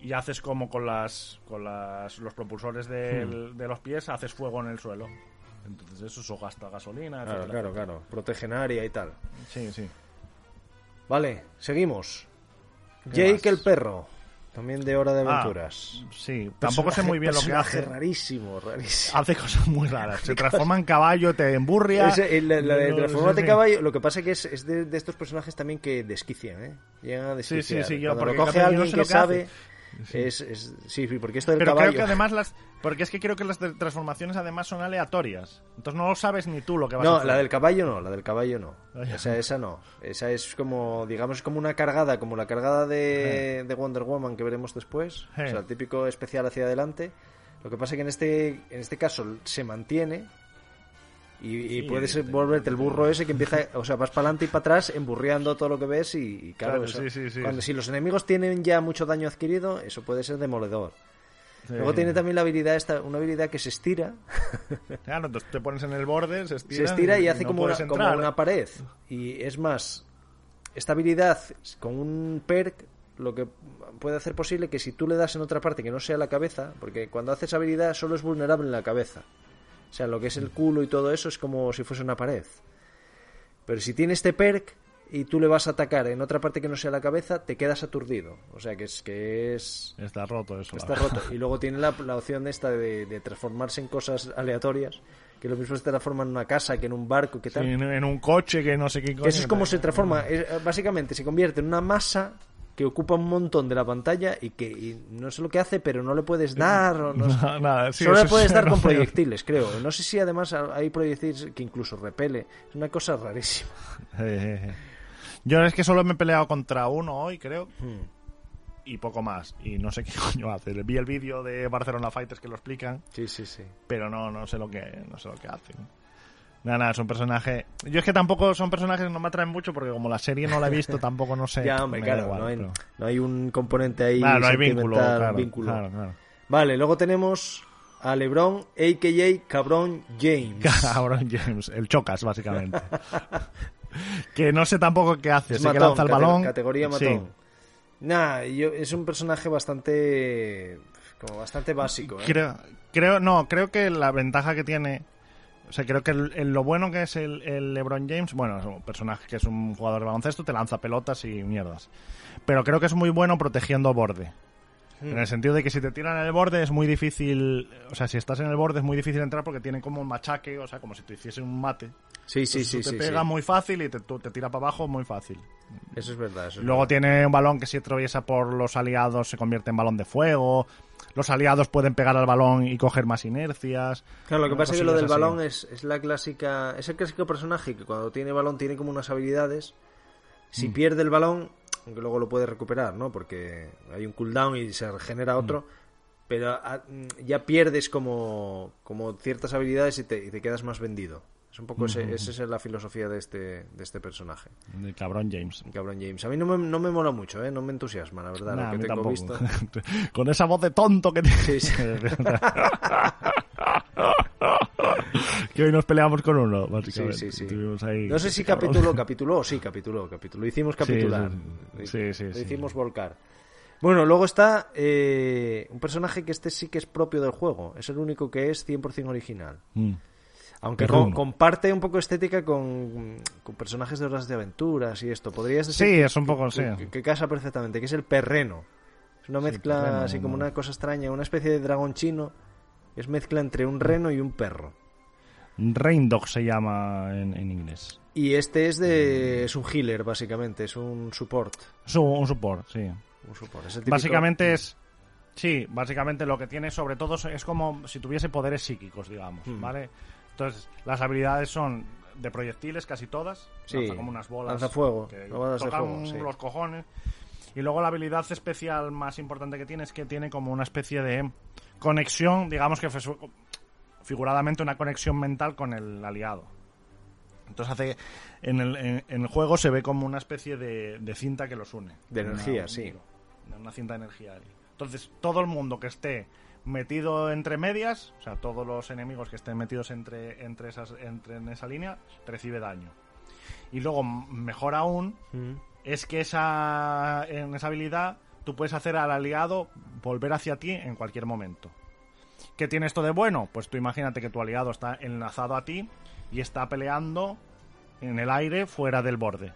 y haces como con las con las, los propulsores del- Hmm. de los pies, haces fuego en el suelo. Entonces eso, eso gasta gasolina. Claro, etcétera. claro, claro. Protegen área y tal. Sí, sí. Vale, seguimos. ¿Qué Jake más? el perro. También de Hora de Ah, Aventuras. Sí, tampoco sé muy bien lo que hace. rarísimo, rarísimo. Hace cosas muy raras. Se transforma en caballo, te emburria. Ese, el- la, la de No, transformarte sí, sí. caballo, lo que pasa que es, es de, de estos personajes también que desquician, ¿eh? Llegan a Sí, desquiciar. sí, sí, yo, Cuando lo porque coge yo no alguien sé que que sabe, hace. es, es- sí, sí, porque esto del Pero caballo... creo que además las. Porque es que creo que las transformaciones además son aleatorias. Entonces no lo sabes ni tú lo que vas a No, hacer. la del caballo no, la del caballo no. Ah, ya. Esa, no. Esa es como, digamos, como una cargada, como la cargada de, de Wonder Woman que veremos después. Eh. O sea, el típico especial hacia adelante. Lo que pasa es que en este, en este caso se mantiene y, y puedes te- volverte el burro ese que empieza, o sea, vas para adelante y para atrás emburriando todo lo que ves y, y claro, Claro, eso- sí, sí, sí. cuando si los enemigos tienen ya mucho daño adquirido, eso puede ser demoledor. Luego tiene también la habilidad esta, una habilidad que se estira Claro, entonces te pones en el borde, se estira, se estira y hace no como, una, como una pared. Y es más, esta habilidad con un perk lo que puede hacer posible que si tú le das en otra parte que no sea la cabeza, porque cuando haces habilidad solo es vulnerable en la cabeza. O sea, lo que es el culo y todo eso es como si fuese una pared. Pero si tiene este perk y tú le vas a atacar en otra parte que no sea la cabeza, te quedas aturdido. O sea, que es que es Está roto eso. Está roto. Y luego tiene la, la opción esta de, de transformarse en cosas aleatorias, que lo mismo se transforma en una casa que en un barco, que tal. en, en un coche que no sé qué que eso es como se transforma. Es- básicamente se convierte en una masa que ocupa un montón de la pantalla y que y no sé lo que hace, pero no le puedes dar. o no sé. No, nada, sí, Solo le puedes dar con proyectiles, creo. No sé si además hay proyectiles que incluso repele. Es una cosa rarísima. Eh, eh, eh. Yo es que solo me he peleado contra uno hoy, creo, Hmm. y poco más. Y no sé qué coño hace. Vi el vídeo de Barcelona Fighters que lo explican, Sí, sí, sí. pero no, no sé lo que, no sé lo que hacen. Nada, nada, es un personaje. Yo es que tampoco son personajes que no me atraen mucho porque como la serie no la he visto, tampoco no sé. Ya, hombre, claro, igual, no, hay, pero- no hay un componente ahí Claro, no hay vínculo, claro, vínculo. claro, claro. Vale, luego tenemos a LeBron, a.k.a. Cabrón James. Cabrón James, el chocas, básicamente. que no sé tampoco qué hace. Sé que lanza el balón. categoría Sí. matón. Nah, yo, es un personaje bastante como bastante básico. ¿eh? Creo, creo, no, creo que la ventaja que tiene. O sea, creo que el- el- lo bueno que es el, el LeBron James, bueno, es un personaje que es un jugador de baloncesto, te lanza pelotas y mierdas. Pero creo que es muy bueno protegiendo borde. En el sentido de que si te tiran en el borde es muy difícil, o sea, si estás en el borde es muy difícil entrar porque tiene como un machaque, o sea, como si te hiciese un mate. Sí, sí, Entonces sí, tú sí. te pega muy fácil y te, tú- te tira para abajo muy fácil. Eso es verdad. Eso es Luego verdad. tiene un balón que si atraviesa por los aliados se convierte en balón de fuego. Los aliados pueden pegar al balón y coger más inercias. Claro, lo que pasa es que lo del así. balón es, es la clásica. Es el clásico personaje que cuando tiene balón tiene como unas habilidades. Si Mm. pierde el balón, aunque luego lo puede recuperar, ¿no? Porque hay un cooldown y se regenera Mm. otro. Pero ah, ya pierdes como, como ciertas habilidades y te, y te quedas más vendido. Es un poco ese- esa es la filosofía de este, de este personaje. El cabrón James. Cabrón James. A mí no me, no me mola mucho, ¿eh? No me entusiasma, la verdad, Nah, lo que tengo tampoco. visto. Con esa voz de tonto que tiene. Sí, sí. que hoy nos peleamos con uno, básicamente. Sí, sí, sí. Ahí- No sé si capituló, capituló, sí, capituló, capituló. Hicimos capitular. sí, sí, sí, Lo hicimos volcar. Bueno, luego está eh, un personaje que este sí que es propio del juego. Es el único que es 100% original. Mm. Aunque con- comparte un poco estética con, con personajes de horas de aventuras y esto. Podrías decir Sí, que- es un poco, que, sí. que- que casa perfectamente, que es el perreno. Es una mezcla perreno, así como una cosa extraña, una especie de dragón chino. Es mezcla entre un reno y un perro. Rain Dog se llama en, en inglés. Y este es de es un healer básicamente, es un support, Es un, un support, sí. un support. Es el típico- Básicamente es. Sí, básicamente lo que tiene sobre todo es como si tuviese poderes psíquicos, digamos, Hmm. ¿vale? Entonces, las habilidades son de proyectiles casi todas. Sí, lanza como unas bolas. lanza fuego, que bolas de tocan fuego, sí. los cojones. Y luego la habilidad especial más importante que tiene es que tiene como una especie de conexión, digamos que figuradamente una conexión mental con el aliado. Entonces hace en el, en- en el juego se ve como una especie de, de cinta que los une. De Una- energía, sí. Una cinta de energía. Entonces todo el mundo que esté metido entre medias, o sea, todos los enemigos que estén metidos entre, entre, esas, entre en esa línea, recibe daño. Y luego, mejor aún, Mm. es que esa, en esa habilidad tú puedes hacer al aliado volver hacia ti en cualquier momento. ¿Qué tiene esto de bueno? Pues tú imagínate que tu aliado está enlazado a ti y está peleando en el aire fuera del borde.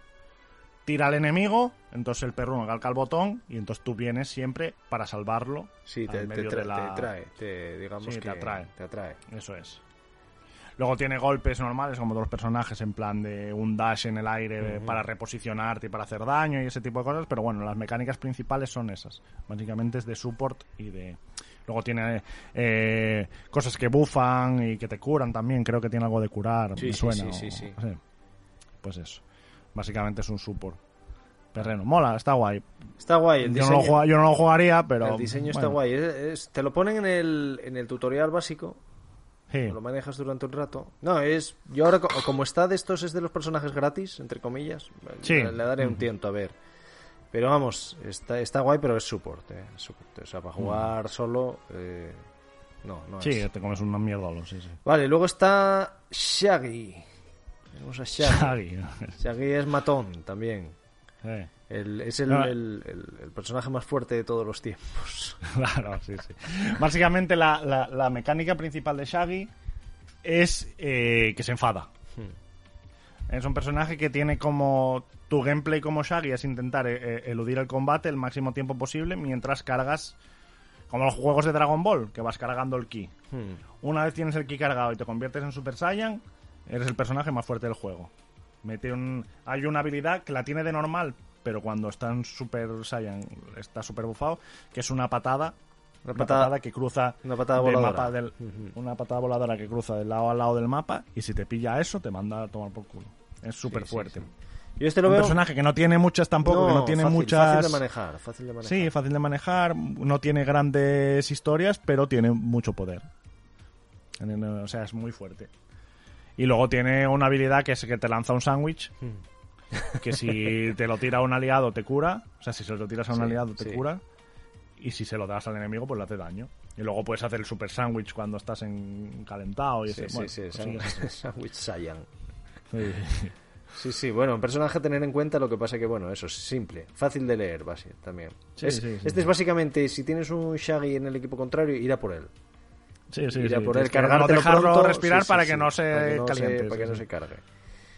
Tira al enemigo, entonces el perro calca el botón y entonces tú vienes siempre para salvarlo. Sí, te, te tra- la- te trae, te, digamos Sí, te atrae. te atrae. Eso es. Luego tiene golpes normales, como todos los personajes, en plan de un dash en el aire para reposicionarte y para hacer daño y ese tipo de cosas. Pero bueno, las mecánicas principales son esas. Básicamente es de support y de. Luego tiene eh, cosas que bufan y que te curan también. Creo que tiene algo de curar. Sí, me sí, suena. sí, o- sí, sí. Pues eso. Básicamente es un support. Perreno. Mola, está guay. Está guay, el Yo no, lo juega- yo no lo jugaría, pero. el diseño está bueno, guay. Es- es- te lo ponen en el, en el tutorial básico, sí. lo manejas durante un rato. No, es. Yo ahora, co- como está de estos, es de los personajes gratis, entre comillas. Sí. Le, le daré un tiento a ver. Pero vamos, está, está guay, pero es support, eh. O sea, para jugar solo. eh, no, no Sí, es. te comes un mierdolo, sí, sí. Vale, luego está Shaggy. Tenemos a Shaggy. Shaggy. Es matón también. El- es el, No. el- el- el personaje más fuerte de todos los tiempos. Claro, sí, sí. Básicamente la, la- la mecánica principal de Shaggy es eh, que se enfada. Es un personaje que tiene como... Tu gameplay como Shaggy es intentar eh, eh, eludir el combate el máximo tiempo posible mientras cargas... Como los juegos de Dragon Ball, que vas cargando el ki. Hmm. Una vez tienes el ki cargado y te conviertes en Super Saiyan, eres el personaje más fuerte del juego. Mete un, hay una habilidad que la tiene de normal, pero cuando está en Super Saiyan está super bufado, que es una patada. Una patada- patada, que cruza una patada del voladora. mapa del- una patada voladora que cruza de lado a lado del mapa y si te pilla eso te manda a tomar por culo. Es súper sí, fuerte. sí. Yo este lo Un veo. personaje que no tiene muchas tampoco, que no tiene fácil, muchas Fácil de manejar, fácil de manejar. Sí, fácil de manejar, no tiene grandes historias, pero tiene mucho poder. O sea, es muy fuerte. Y luego tiene una habilidad que es que te lanza un sándwich, Hmm. que si te lo tira un aliado te cura, o sea, si se lo tiras a un Sí, aliado te sí. cura, y si se lo das al enemigo pues le hace daño. Y luego puedes hacer el super sándwich cuando estás en calentado y Sí, ese, sí, bueno, sí, sándwich- así. sándwich Saiyan. Sí. Sí, sí, bueno, un personaje a tener en cuenta, lo que pasa que, bueno, eso es simple, fácil de leer, basi- también. Sí, Es- sí, sí, este sí. es básicamente, si tienes un Shaggy en el equipo contrario, ir a por él. Sí, sí, a que cargártelo no dejarlo pronto, respirar sí, para sí, que no se para que no caliente. para que no se cargue.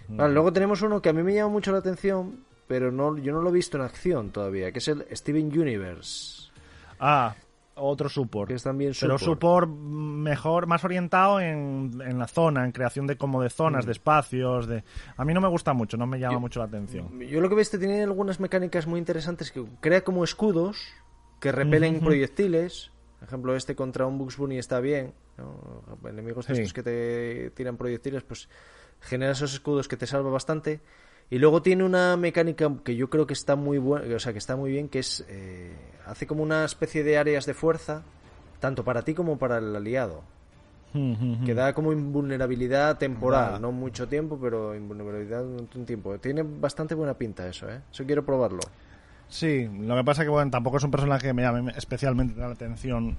Vale, luego tenemos uno que a mí me llama mucho la atención, pero no, yo no lo he visto en acción todavía, que es el Steven Universe. Ah, otro support. Que es también Pero support. support mejor, más orientado en, en la zona, en creación de como de zonas, de espacios. de A mí no me gusta mucho, no me llama Yo- mucho la atención. Yo lo que veo este tiene algunas mecánicas muy interesantes que crea como escudos que repelen proyectiles. Por ejemplo, este contra un Bugs Bunny está bien. ¿no? Enemigos Sí. estos que te tiran proyectiles, pues genera esos escudos que te salva bastante. Y luego tiene una mecánica que yo creo que está muy buena, o sea, que está muy bien, que es eh, hace como una especie de áreas de fuerza, tanto para ti como para el aliado. Que da como invulnerabilidad temporal, no mucho tiempo, pero invulnerabilidad un tiempo. Tiene bastante buena pinta eso, ¿eh? Eso quiero probarlo. Sí, lo que pasa que bueno, tampoco es un personaje que me llame especialmente la atención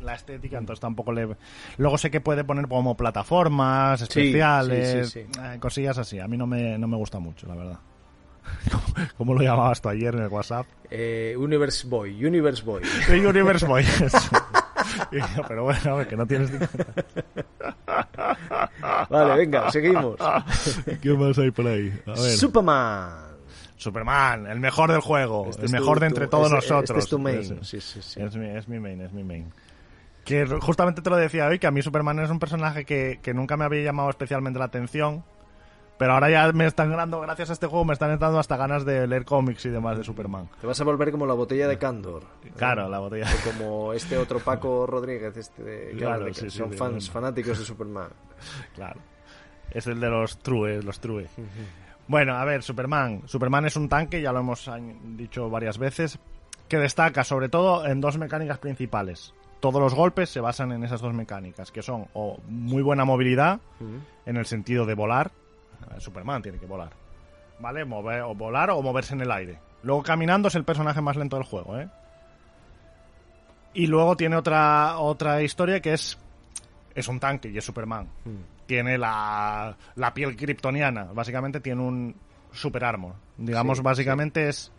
la estética, entonces tampoco le... Luego sé que puede poner como plataformas especiales, sí, sí, sí. eh, cosillas así. A mí no me, no me gusta mucho, la verdad. ¿Cómo lo llamabas tú ayer en el WhatsApp? Eh, Universe Boy, Universe Boy. Universe Boy. eso. Yo, Pero bueno, a ver, que no tienes... Vale, venga, seguimos. ¿Qué más hay por ahí? A ver. Superman. Superman, el mejor del juego, Este el es tu- mejor de tu- entre todos este- nosotros. Este es tu main. Sí, sí, sí. Es, mi, es mi main, es mi main. Que justamente te lo decía hoy, que a mí Superman es un personaje que, que nunca me había llamado especialmente la atención. Pero ahora ya me están ganando, gracias a este juego, me están entrando hasta ganas de leer cómics y demás de Superman. Te vas a volver como la botella de Candor. Claro, la botella. O como este otro Paco Rodríguez, este de, que Claro, de que sí, sí, son de- fans, fanáticos de Superman. Claro. Es el de los True, los True. Bueno, a ver, Superman. Superman es un tanque, ya lo hemos añ- dicho varias veces, que destaca sobre todo en dos mecánicas principales. Todos los golpes se basan en esas dos mecánicas, que son o muy buena movilidad, en el sentido de volar. Superman tiene que volar. ¿Vale? Mover, o volar o moverse en el aire. Luego caminando es el personaje más lento del juego, ¿eh? Y luego tiene otra, otra historia que es. Es un tanque y es Superman. Tiene la, la piel kryptoniana. Básicamente tiene un super armor. Digamos, Sí, básicamente es.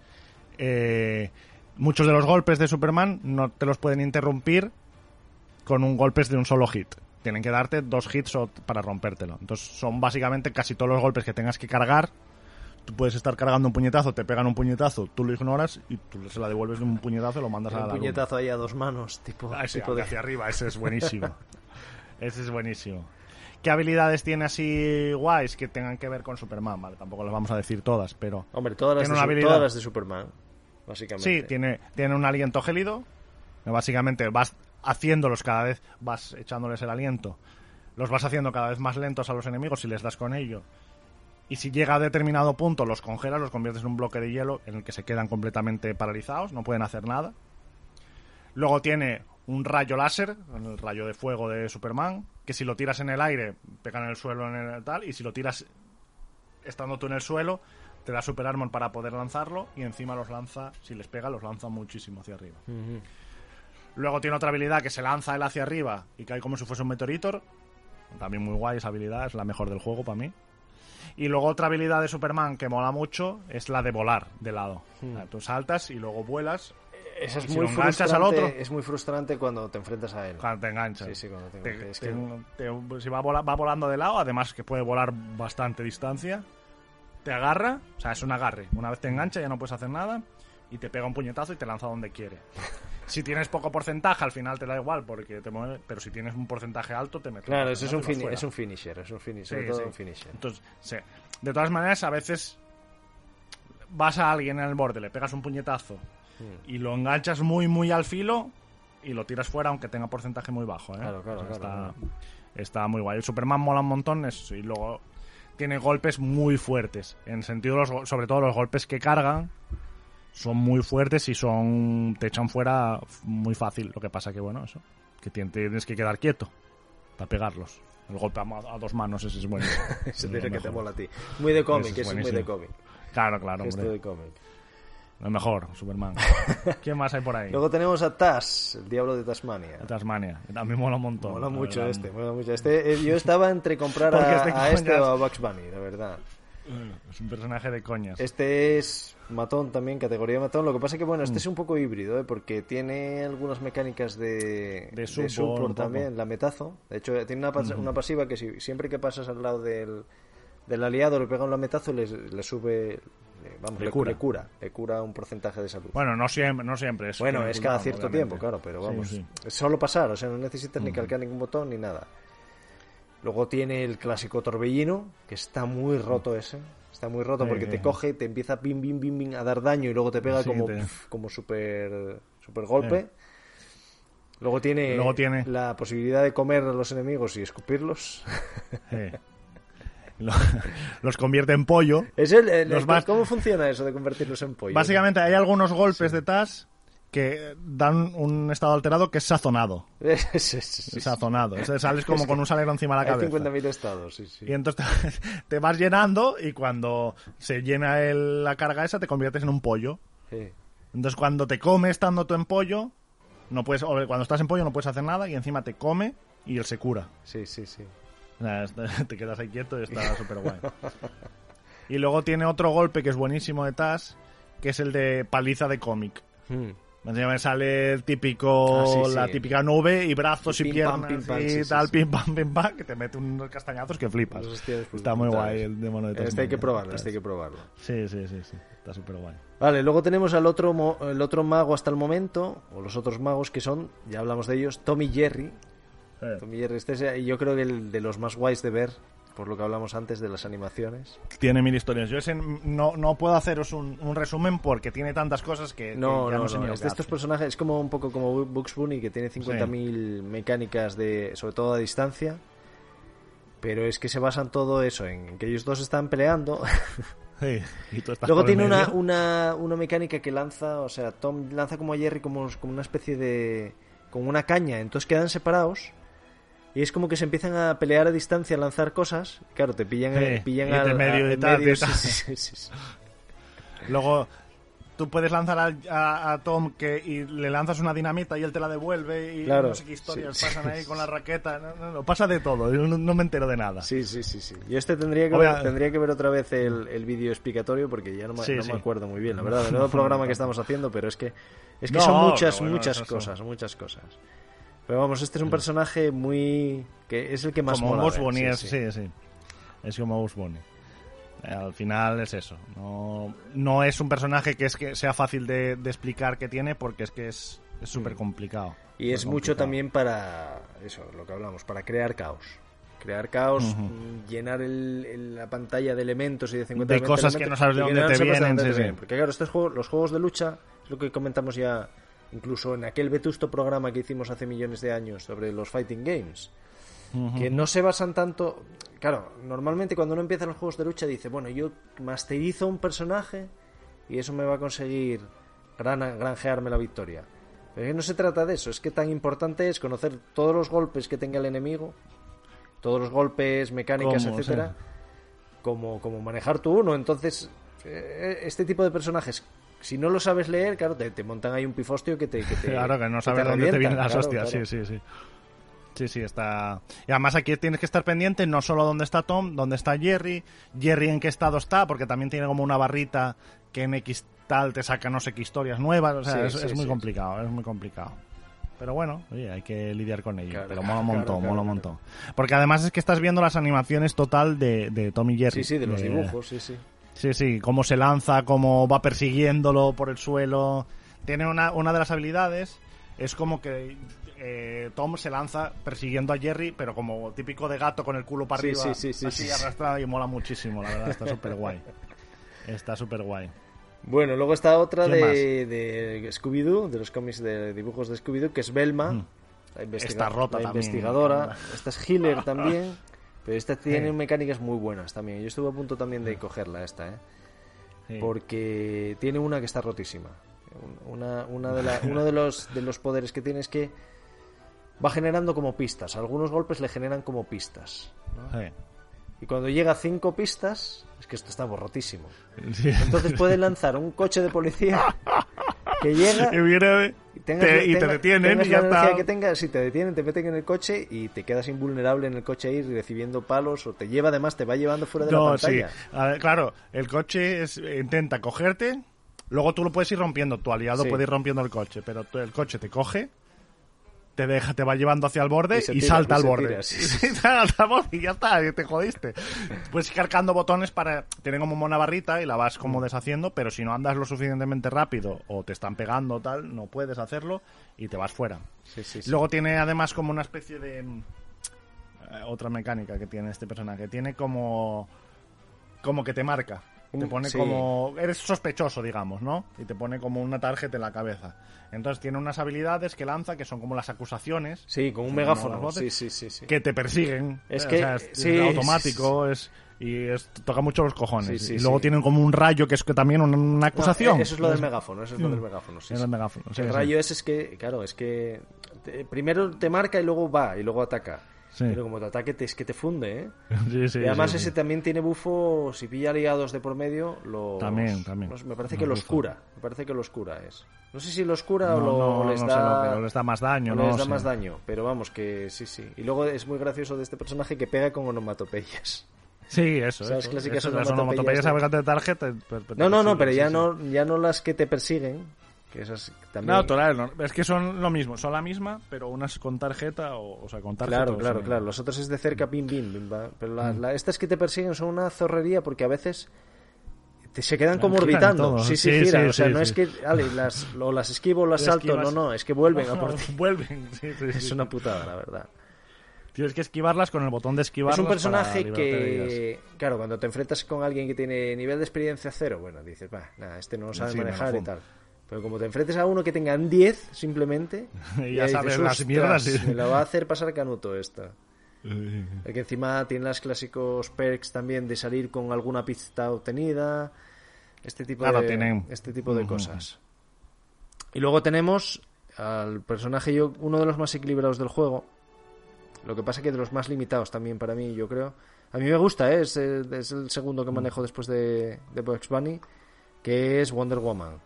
eh, muchos de los golpes de Superman no te los pueden interrumpir con un golpes de un solo hit. Tienen que darte dos hits para rompértelo. Entonces son básicamente casi todos los golpes que tengas que cargar. Tú puedes estar cargando un puñetazo, te pegan un puñetazo, tú lo ignoras y tú se la devuelves de un puñetazo y lo mandas a la Un luna. puñetazo ahí a dos manos, tipo, Ah, ese, tipo de... hacia arriba, ese es buenísimo. ese es buenísimo. ¿Qué habilidades tiene así guays que tengan que ver con Superman? Vale, tampoco las vamos a decir todas, pero... Hombre, todas las, de, una su- habilidad. todas las de Superman, básicamente. Sí, tiene, tiene un aliento gélido. que Básicamente vas haciéndolos cada vez, vas echándoles el aliento. Los vas haciendo cada vez más lentos a los enemigos si les das con ello. Y si llega a determinado punto, los congelas, los conviertes en un bloque de hielo en el que se quedan completamente paralizados, no pueden hacer nada. Luego tiene un rayo láser, el rayo de fuego de Superman, que si lo tiras en el aire, pega en el suelo en el tal, y si lo tiras estando tú en el suelo, te da super armor para poder lanzarlo, y encima los lanza, si les pega, los lanza muchísimo hacia arriba. Luego tiene otra habilidad que se lanza él hacia arriba y cae como si fuese un meteorito. También muy guay esa habilidad, es la mejor del juego para mí. Y luego otra habilidad de Superman que mola mucho es la de volar de lado. Sea, tú saltas y luego vuelas Eso es Si muy lo frustrante. al otro. Es muy frustrante cuando te enfrentas a él. cuando te enganchas. Sí, sí, cuando te, Te- es te- que- te- si va, vola- va volando de lado, además que puede volar bastante distancia, te agarra, o sea, es un agarre. Una vez te engancha ya no puedes hacer nada y te pega un puñetazo y te lanza donde quiere. Si tienes poco porcentaje, al final te da igual porque te mueve, pero si tienes un porcentaje alto, te mete Claro, eso es un, fuera. es un finisher, es un finisher, Sí, sobre todo sí. un finisher. Entonces, sí. de todas maneras, a veces vas a alguien en el borde, le pegas un puñetazo. Y lo enganchas muy, muy al filo y lo tiras fuera aunque tenga porcentaje muy bajo. ¿eh? Claro, claro, O sea, claro, está, está muy guay. El Superman mola un montón eso, y luego tiene golpes muy fuertes. En sentido, los, sobre todo los golpes que cargan son muy fuertes y son te echan fuera muy fácil. Lo que pasa que, bueno, eso, que tien- tienes que quedar quieto para pegarlos. El golpe a, dos manos, ese es bueno. Ese Es que te mola a ti. Muy de cómic, es es muy de cómic. Claro, claro, hombre. de cómic. Lo mejor, Superman. ¿Quién más hay por ahí? Luego tenemos a Taz, el diablo de Tasmania. Tasmania. que También mola un montón. Mola la mucho verdad. este, mola mucho este. Eh, Yo estaba entre comprar a, este a este o a Bugs Bunny, la verdad. Es un personaje de coñas. Este es matón también, categoría matón. Lo que pasa que, bueno, Mm. este es un poco híbrido, ¿eh? porque tiene algunas mecánicas de, De support, un poco. también, la metazo. De hecho, tiene una, pas- una pasiva que si, siempre que pasas al lado del, del aliado le pega un lametazo, le, le sube le- vamos, Le le, cura. le cura, le cura un porcentaje de salud. Bueno, no siempre, no siempre. Es Bueno, es cada cierto obviamente. tiempo, claro, pero vamos, sí. es solo pasar, o sea, no necesitas ni calcar ningún botón ni nada. Luego tiene el clásico torbellino, que está muy roto ese, está muy roto Sí, porque te coge, te empieza bim, bim, bim, bim, a dar daño y luego te pega como, te- como super, super golpe. Eh. Luego tiene, Luego tiene- la posibilidad de comer a los enemigos y escupirlos. Sí. Lo- los convierte en pollo. Es el, el- Los más- ¿Cómo funciona eso de convertirlos en pollo? Básicamente hay algunos golpes de TAS que dan un estado alterado que es sazonado. Sí, sí. Sazonado. Sales como Es con un salero encima de la cabeza. 50.000 estados, sí, sí. Y entonces te, te vas llenando y cuando se llena el- la carga esa te conviertes en un pollo. Sí. Entonces cuando te come estando tú en pollo, no puedes, o cuando estás en pollo no puedes hacer nada y encima te come y él se cura. Sí, sí, sí. Te quedas ahí quieto y está súper guay. Y luego tiene otro golpe que es buenísimo de Tas, que es el de paliza de cómic. Hmm. Encima me sale el típico, Ah, sí, la sí. típica nube y brazos y, pim, pam, piernas pim, pam, y sí, tal, pim pam, pim pam, que te mete unos castañazos que flipas. Hostias, pues, Está muy brutales. guay el demonio de Este hay que Tasmania. probarlo, este hay que probarlo. Sí, sí, sí, sí. Está súper guay. Vale, luego tenemos al otro, el otro mago hasta el momento, o los otros magos que son, ya hablamos de ellos, Tommy Jerry. Eh, Tommy Jerry, este es, eh, yo creo que el de los más guays de ver, por lo que hablamos antes de las animaciones. Tiene mil historias. Yo ese no, no puedo haceros un, un resumen porque tiene tantas cosas que, que No, ya no, no, sé no, ni lo es de estos personajes, es como un poco como Bugs Bunny, que tiene 50.000 mecánicas, de sobre todo a distancia. Pero es que se basan todo eso en que ellos dos están peleando. Sí, y tú estás Luego tiene una, una, una mecánica que lanza, o sea, Tom lanza como a Jerry como, como una especie de... como una caña, entonces quedan separados y es como que se empiezan a pelear a distancia, a lanzar cosas. Claro, te pillan, Sí, pillan al- medio a- en tal, medio, y tal. sí, sí. Luego tú puedes lanzar al- a, a Tom que y le lanzas una dinamita y él te la devuelve y Claro, no sé qué historias sí. pasan ahí con la raqueta. No, no, no, pasa de todo. Yo no, no me entero de nada. Sí, sí, sí, sí. Yo este tendría que, Obvia- ver, tendría que ver otra vez el, el vídeo explicatorio porque ya no, me, acuerdo muy bien, la verdad, del nuevo programa que estamos haciendo, pero es que, es que son muchas, muchas cosas, muchas cosas. Pero vamos, este es un personaje muy... que es el que más como mola ver, Bunny, sí, es, sí. sí, sí. Es como Bugs Bunny. Al final es eso. No, no es un personaje que es que sea fácil de, de explicar que tiene porque es que es súper complicado. Y es mucho también para eso, lo que hablamos, para crear caos. Crear caos, llenar el- el- la pantalla de elementos y de 50 De cosas que no sabes de dónde te vienen, sí, sí. Porque claro, estos juegos, los juegos de lucha, es lo que comentamos ya incluso en aquel vetusto programa que hicimos hace millones de años sobre los fighting games. Que no se basan tanto... Claro, normalmente cuando uno empieza los juegos de lucha dice, bueno, yo masterizo un personaje y eso me va a conseguir gran, granjearme la victoria. Pero es que no se trata de eso, es que tan importante es conocer todos los golpes que tenga el enemigo, todos los golpes, mecánicas, etcétera, como, como manejar tú uno. Entonces, eh, este tipo de personajes, si no lo sabes leer, claro, te, te montan ahí un pifostio que te. Que te Claro, que no sabes dónde te vienen las claro, hostias. claro. Sí, sí, sí. Sí, sí, está. Y además aquí tienes que estar pendiente no solo dónde está Tom, dónde está Jerry, Jerry en qué estado está, porque también tiene como una barrita que en X tal te saca no sé qué historias nuevas. O sea, Sí, es, sí, es muy sí. complicado, es muy complicado. Pero bueno, oye, hay que lidiar con ello. Claro, pero mola un montón, claro, mola un montón. Porque además es que estás viendo las animaciones total de, de Tom y Jerry. Sí, sí, de los dibujos, sí, sí. Sí, sí, cómo se lanza, cómo va persiguiéndolo por el suelo. Tiene una, una de las habilidades, es como que eh, Tom se lanza persiguiendo a Jerry, pero como típico de gato con el culo para Sí, arriba, sí, sí, sí, así sí. arrastrado y mola muchísimo, la verdad, está súper guay. Está súper guay. Bueno, luego está otra ¿Quién de, de Scooby-Doo, de los cómics de dibujos de Scooby-Doo, que es Velma, Mm. la, investiga- Está rota la también. investigadora. Esta es Healer también, pero esta tiene Sí. mecánicas muy buenas también. Yo estuve a punto también de cogerla esta, ¿eh? Sí. porque tiene una que está rotísima. Una, una de la- uno de los, de los poderes que tiene es que va generando como pistas. Algunos golpes le generan como pistas. Y cuando llega a cinco pistas, es que esto está rotísimo. Sí. Entonces puedes lanzar un coche de policía que llega Y viene- y, tengas- te- detienen tengas y la ya está. que tengas, si te detienen, te meten en el coche y te quedas invulnerable en el coche ahí recibiendo palos o te lleva además, te va llevando fuera de la No, sí. pantalla. A ver, claro, el coche es- intenta cogerte, luego tú lo puedes ir rompiendo, tu aliado Sí. puede ir rompiendo el coche, pero el coche te coge, te deja, te va llevando hacia el borde Y se y, tira, salta al borde. tira, sí, sí. Y ya está, y te jodiste. Puedes ir cargando botones para. Tienen como una barrita y la vas Mm. como deshaciendo, pero si no andas lo suficientemente rápido o te están pegando o tal, no puedes hacerlo y te vas fuera. Sí. Luego tiene además como una especie de. mm, eh, otra mecánica que tiene este personaje. Tiene como. Como que te marca. Te Un- pone sí. como. Eres sospechoso, digamos, ¿no? Y te pone como una tarjeta en la cabeza. Entonces tiene unas habilidades que lanza que son como las acusaciones. Sí, con un megáfono. como voces sí, sí. sí. Que te persiguen. Es Eh, que- o sea, es, sí, es automático, es. Y es, toca mucho los cojones. Sí, sí, y luego sí. tienen como un rayo que es que también una, acusación. eh, eso es lo del megáfono, eso es lo del megáfono. Sí, Es el megáfono, rayo ese es que, claro, es que te- primero te marca y luego va y luego ataca. Sí. Pero como te ataque te, es que te funde, ¿eh? Sí, sí, y además ese también tiene bufo, si pilla aliados de por medio, lo... También, también. me parece Los que los cura, me parece que los cura es. No sé si los cura o No, lo, no, o les no sé da... lo que- o les da más daño, o no les da sé. más daño, pero vamos, que sí, sí. Y luego es muy gracioso de este personaje que pega con onomatopeyas. Sí, eso. ¿Sabes? eso. Clásicas Eso, las onomatopeyas onomatopeyas de- de tarjeta. pero- pero- No, no, no, pero ya no ya no las que te persiguen, que esas también... No, es que son lo mismo, son la misma, pero unas con tarjeta o, o sea, con tarjeta. Claro, claro, claro. Los otros es de cerca, bim, bim, bim, va. Pero la- Mm. la- estas que te persiguen son una zorrería porque a veces te- se quedan como orbitando. Sí, sí, Sí, giran. sí, o sea, sí, no es que ale, las, o las esquivo o las Las salto. esquivas. No, no, es que vuelven a por ti. vuelven, Es una putada, la verdad. Tienes que esquivarlas con el botón de esquivar. Es un personaje que, claro, cuando te enfrentas con alguien que tiene nivel de experiencia cero, bueno, dices, va, nada, este no lo sabe manejar y tal. Pero como te enfrentes a uno que tenga 10, simplemente, Y ya sabes dices, las "Ostras, mierdas, sí". Me la va a hacer pasar canuto esta. El que encima tiene los clásicos perks también de salir con alguna pista obtenida. Este tipo Claro, de, tienen. este tipo de Ujú. cosas. Y luego tenemos al personaje, yo, uno de los más equilibrados del juego. Lo que pasa que de los más limitados también para mí, yo creo. A mí me gusta, ¿eh? es, el, es el segundo que manejo después de, de Bugs Bunny, que es Wonder Woman.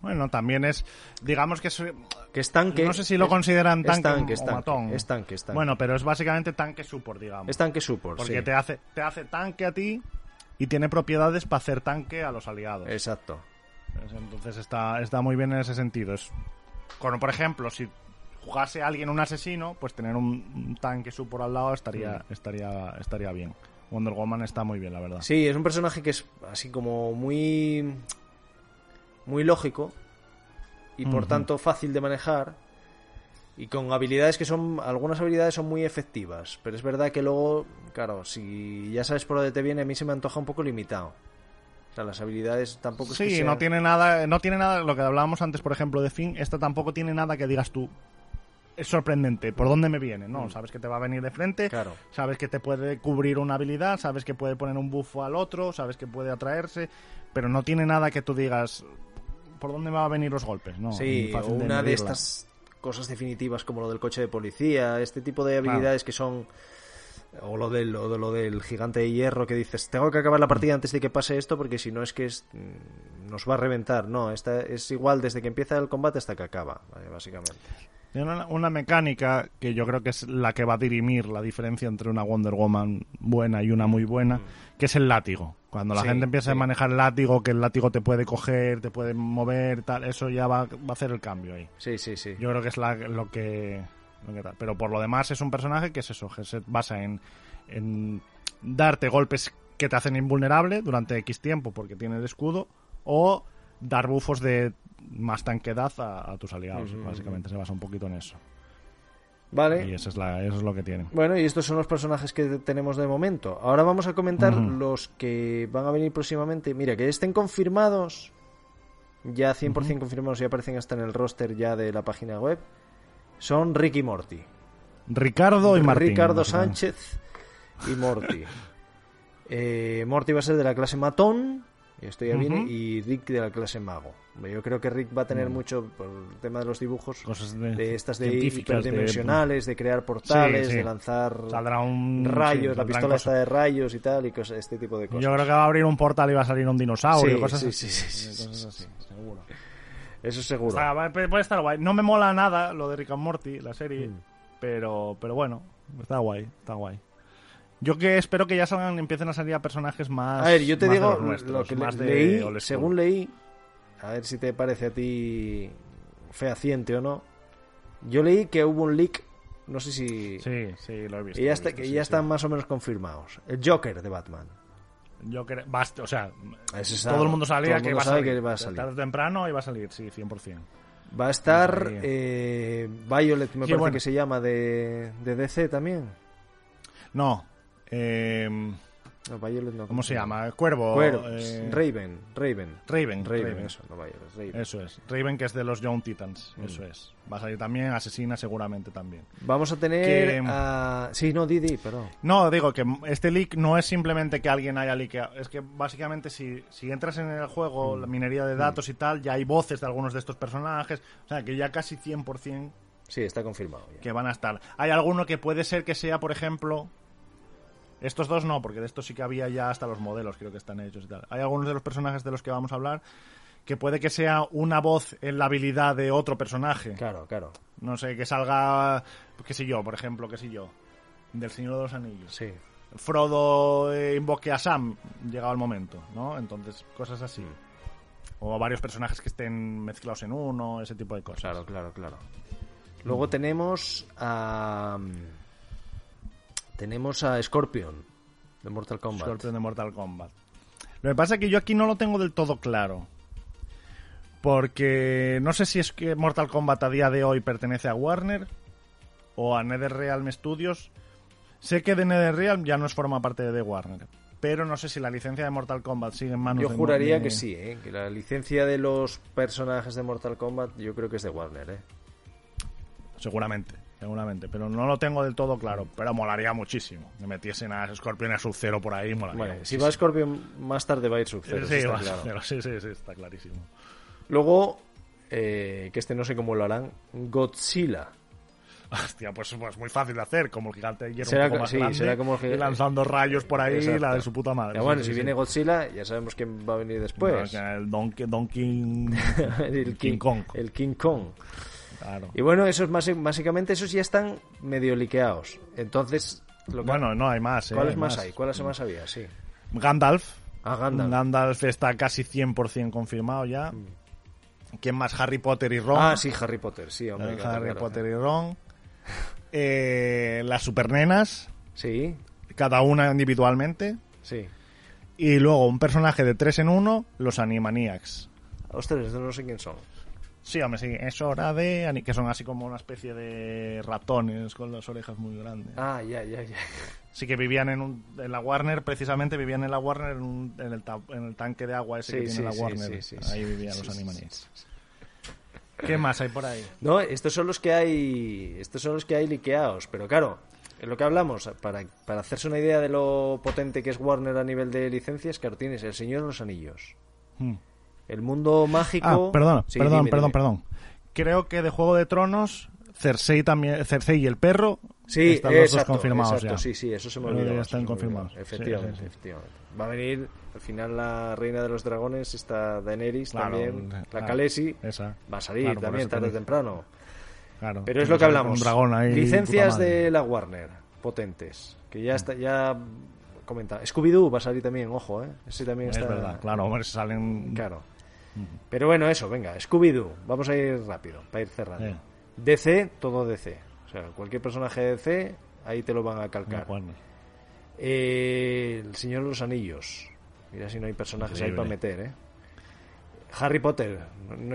Bueno, también es, digamos que es, Que es tanque. no sé si lo es- consideran es tanque, tanque, o es tanque, matón. es tanque, es tanque. Bueno, pero es básicamente tanque support, digamos. es tanque support, porque sí. te hace te hace tanque a ti y tiene propiedades para hacer tanque a los aliados. Exacto. Es- Entonces está, está muy bien en ese sentido. Es, como por ejemplo, si jugase alguien un asesino, pues tener un, un tanque support al lado estaría, estaría, estaría bien. Wonder Woman está muy bien, la verdad. Sí, es un personaje que es así como muy. Muy lógico y por tanto fácil de manejar y con habilidades que son. algunas habilidades son muy efectivas, pero es verdad que luego, claro, si ya sabes por dónde te viene, a mí se me antoja un poco limitado. O sea, las habilidades tampoco es que Sí, sean- no tiene nada, no tiene nada, lo que hablábamos antes, por ejemplo, de Finn, esta tampoco tiene nada que digas tú. Es sorprendente, ¿por dónde me viene? No, Mm. sabes que te va a venir de frente, Claro. sabes que te puede cubrir una habilidad, sabes que puede poner un buffo al otro, sabes que puede atraerse, pero no tiene nada que tú digas por dónde van a venir los golpes, ¿no? Sí, o una de estas cosas definitivas como lo del coche de policía, este tipo de habilidades que son o lo del o de lo del gigante de hierro que dices, tengo que acabar la partida antes de que pase esto porque si no es que es- mm, nos va a reventar. No, esta es igual desde que empieza el combate hasta que acaba, básicamente. Tiene una, una mecánica que yo creo que es la que va a dirimir la diferencia entre una Wonder Woman buena y una muy buena, que es el látigo. Cuando la Sí, gente empieza a manejar el látigo, que el látigo te puede coger, te puede mover, tal, eso ya va, va a hacer el cambio ahí. Sí, sí, sí. Yo creo que es la- lo que lo que tal. Pero por lo demás es un personaje que es eso, que se basa en, en darte golpes que te hacen invulnerable durante X tiempo porque tiene el escudo o dar bufos de más tanquedad a, a tus aliados. Básicamente se basa un poquito en eso. Vale. Y eso es, la, eso es lo que tiene. Bueno, y estos son los personajes que tenemos de momento. Ahora vamos a comentar los que van a venir próximamente. Mira, que estén confirmados, ya 100% confirmados y aparecen hasta en el roster ya de la página web, son Ricky Morty. Ricardo y Martín. Ricardo. Sánchez y Morty. Eh, Morty va a ser de la clase matón, y esto ya y Rick de la clase mago. Yo creo que Rick va a tener Mm. mucho, por el tema de los dibujos, Cosas de, de estas de científicas, de- hiperdimensionales, de, crear portales, Sí, sí. de lanzar Saldrá un... rayos, sí, la pistola está de rayos y tal, y cosas, este tipo de cosas. Yo creo que va a abrir un portal y va a salir un dinosaurio, Sí, cosas sí, así. sí, sí, sí, cosas sí, así, seguro. Eso seguro. O sea, va- puede estar guay. No me mola nada lo de Rick and Morty, la serie, Mm. pero, pero bueno, está guay, está guay. Yo que espero que ya salgan, empiecen a salir a personajes más. A ver, yo te digo nuestros, lo que más leí, según leí, a ver si te parece a ti fehaciente o no. Yo leí que hubo un leak, no sé si... Sí, sí, lo he visto. y ya, lo he está, visto, que sí, ya sí. están más o menos confirmados. El Joker de Batman. Yo creo, bast- o sea, todo el mundo sabía que, iba a salir. que va a salir. Tarde o temprano iba a salir, sí, 100%. Va a estar eh, Violet, me Sí, parece bueno. que se llama, de, de DC también. No, eh, No. ¿cómo se llama? Cuervo. Cuervos. eh, Raven. Raven. Raven, Raven, Raven. eso, no Violet. Raven. Eso es. Raven, que es de los Young Titans. Mm. Eso es. Va a salir también, Asesina seguramente también. Vamos a tener Que-. Sí, no, Didi, perdón. No, digo que este leak no es simplemente que alguien haya leakado. Es que básicamente si, si entras en el juego, la minería de datos y tal, ya hay voces de algunos de estos personajes. O sea, que ya casi 100% Sí, está confirmado. ya. que van a estar. Hay alguno que puede ser que sea, por ejemplo... Estos dos no, porque de estos sí que había ya hasta los modelos, creo que están hechos y tal. Hay algunos de los personajes de los que vamos a hablar que puede que sea una voz en la habilidad de otro personaje. Claro, claro. No sé, que salga, qué sé yo, por ejemplo, qué sé yo, del Señor de los Anillos. Sí. Frodo eh, invoque a Sam, llegado el momento, ¿no? Entonces, cosas así. O varios personajes que estén mezclados en uno, ese tipo de cosas. Claro, claro, claro. Luego tenemos a... Tenemos a Scorpion, de Mortal Kombat. Scorpion de Mortal Kombat. Lo que pasa es que yo aquí no lo tengo del todo claro. Porque no sé si es que Mortal Kombat a día de hoy pertenece a Warner o a NetherRealm Studios. Sé que de NetherRealm ya no es forma parte de Warner. Pero no sé si la licencia de Mortal Kombat sigue en manos Yo de juraría de- que sí, ¿eh? que la licencia de los personajes de Mortal Kombat yo creo que es de Warner. ¿eh? Seguramente, seguramente. Pero no lo tengo del todo claro. Pero molaría muchísimo. Que metiesen a Scorpion a Sub-Zero por ahí, molaría. Bueno, si va Scorpion más tarde va a ir Sub-Zero, Sí, está claro. pero sí, sí, sí, está clarísimo. Luego, eh, que este no sé cómo lo harán, Godzilla. Hostia, pues, pues muy fácil de hacer, como el gigante de hierro Será un poco más sí, grande, será como el gi- y lanzando rayos por ahí, Exacto. la de su puta madre. Sí, bueno, sí, si sí. viene Godzilla, ya sabemos quién va a venir después. El Donkey, Donkey el King Kong. El King Kong. Claro. Y bueno, esos básicamente esos ya están medio liqueados. Entonces, lo que- Bueno, no, hay más. eh, ¿cuáles hay más hay? ¿Cuáles más había? Sí. Gandalf. Ah, Gandalf. está casi 100% confirmado ya. ¿Quién más? Harry Potter y Ron. Ah, sí, Harry Potter, sí, hombre. Eh, claro, Harry claro. Potter y Ron. Eh, las supernenas, Sí, cada una individualmente. sí. Y luego un personaje de 3 en 1, los Animaniacs. Ostras, no sé quién son. Sí, hombre, sí, es hora de... Que son así como una especie de ratones con las orejas muy grandes. Ah, ya, ya, ya. Sí que vivían en, un, en la Warner, precisamente vivían en la Warner, en, un- en el, ta- en el tanque de agua ese Sí, que tiene la Warner. sí, ahí vivían los sí, Animaniacs. ¿Qué más hay por ahí? No, estos son los que hay. Estos son los que hay liqueados. Pero claro, en lo que hablamos, para, para hacerse una idea de lo potente que es Warner a nivel de licencias, claro, tienes El Señor de los Anillos. Hmm. El mundo mágico. Ah, perdón, Sí, perdón, dime, perdón, dime. perdón. Creo que de Juego de Tronos, Cersei también, Cersei y el perro Sí, están los exacto, dos confirmados exacto, ya. sí, sí, eso se me olvidó. ya están confirmados. Efectivamente, Sí, sí, efectivamente. Va a venir, al final, la reina de los dragones, esta Daenerys Claro, también, la claro, Khaleesi, esa. va a salir Claro, también tarde o temprano. Claro, Pero es lo que hablamos. Dragón ahí, Licencias de la Warner, potentes. Que ya está, ya comenta. Scooby-Doo va a salir también, ojo, ¿eh? Ese también Es está. verdad, claro, hombre, salen... Claro. Pero bueno, eso, venga, Scooby-Doo. Vamos a ir rápido, para ir cerrando. Eh. DC, todo DC. O sea, cualquier personaje de DC, ahí te lo van a calcar. Eh, el Señor de los Anillos. Mira si no hay personajes ahí para meter, ¿eh? Harry Potter.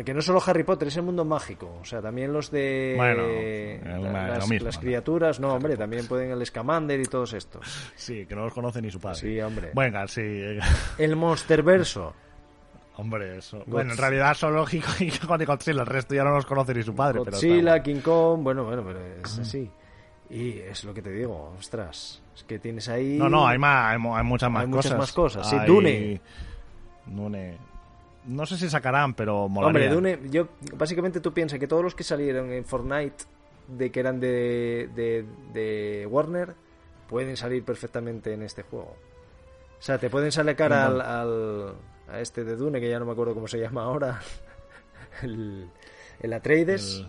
Que no solo Harry Potter, es el mundo mágico. O sea, también los de Bueno, la- las, mismo, las ¿no? criaturas. No, hombre, también pueden el Scamander y todos estos. Sí, que no los conoce ni su padre. Sí, hombre. Venga, sí. El Monsterverso. Hombre, eso. Bueno, en realidad solo Hijo y Godzilla, el resto ya no los conoce ni su padre. pero Godzilla, está King Kong. Bueno, bueno, pero es así. Y es lo que te digo, ostras. Es que tienes ahí. No, no, hay, más, hay, hay muchas más Hay cosas. muchas más cosas. Sí, Hay- Dune. Dune. No sé si sacarán, pero Hombre, molaría. Dune, yo, básicamente tú piensas que todos los que salieron en Fortnite de que eran de, de, de Warner pueden salir perfectamente en este juego. O sea, te pueden sacar al, al- a este de Dune, que ya no me acuerdo cómo se llama ahora. El, el Atreides. El-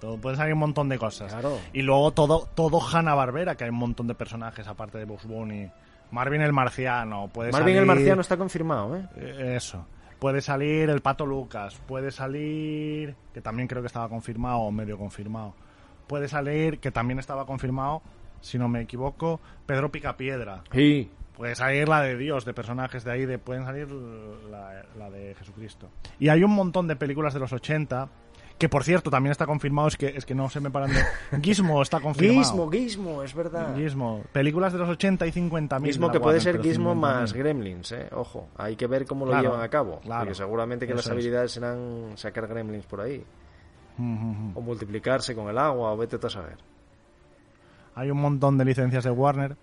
todo, pueden salir un montón de cosas. Claro. Y luego todo, todo Hanna-Barbera, que hay un montón de personajes aparte de Bugs Bunny. Marvin el Marciano. Puede Marvin el salir- Marciano está confirmado, ¿eh? Eh, Eso. puede salir el Pato Lucas, puede salir, que también creo que estaba confirmado o medio confirmado, puede salir, que también estaba confirmado, si no me equivoco, Pedro Picapiedra. Sí. Puede salir la de Dios, de personajes de ahí, de, pueden salir la, la de Jesucristo. Y hay un montón de películas de los 80 que por cierto también está confirmado, es que, es que no se me paran de... Gizmo está confirmado. Gizmo, Gizmo, es verdad. Gizmo. Películas de los 80 y 50 mil. Gizmo que puede ser Gizmo 50.000. más Gremlins, eh. Ojo, hay que ver cómo lo Claro, llevan a cabo. claro. Porque seguramente que las es. habilidades serán sacar Gremlins por ahí. Mm, mm, mm. O multiplicarse con el agua, o vete a saber. Hay un montón de licencias de Warner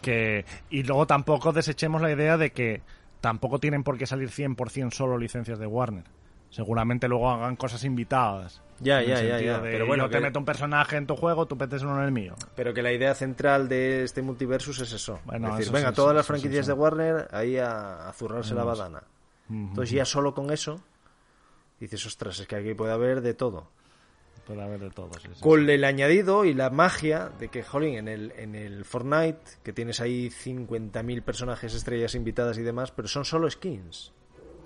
que... Y luego tampoco desechemos la idea de que tampoco tienen por qué salir 100% solo licencias de Warner. Seguramente luego hagan cosas invitadas. Ya, ya, ya, ya. de, Pero bueno, yo te meto un personaje en tu juego, tú metes uno en el mío. Pero que la idea central de este multiversus es eso. Bueno, es decir, eso venga, sí, todas sí, las franquicias sí, de Warner ahí a, a zurrarse la badana. Entonces ya solo con eso dices, ostras, es que aquí puede haber de todo. Puede haber de todo, sí, sí, Con el añadido y la magia de que, jolín, en el, en el Fortnite, que tienes ahí 50.000 personajes, estrellas invitadas y demás, pero son solo skins.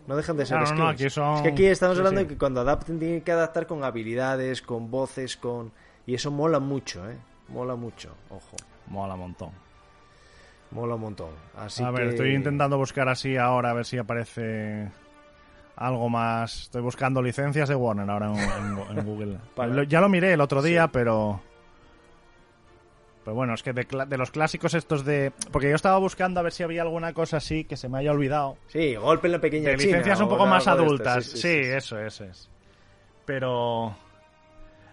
No dejan de ser skins. no, aquí son- Es que aquí estamos sí, hablando de que cuando adapten tienen que adaptar con habilidades, con voces, con... Y eso mola mucho, ¿eh? Mola mucho, ojo. Mola un montón. Mola un montón. Así a ver, que- estoy intentando buscar así ahora a ver si aparece algo más. Estoy buscando licencias de Warner ahora en, en- en Google. Para- Ya lo miré el otro día, pero. Pero bueno, es que de, de los clásicos estos de. Porque yo estaba buscando a ver si había alguna cosa así que se me haya olvidado. Sí, golpe en la pequeña De China licencias un poco más esto. adultas. Sí, eso, eso es. Pero.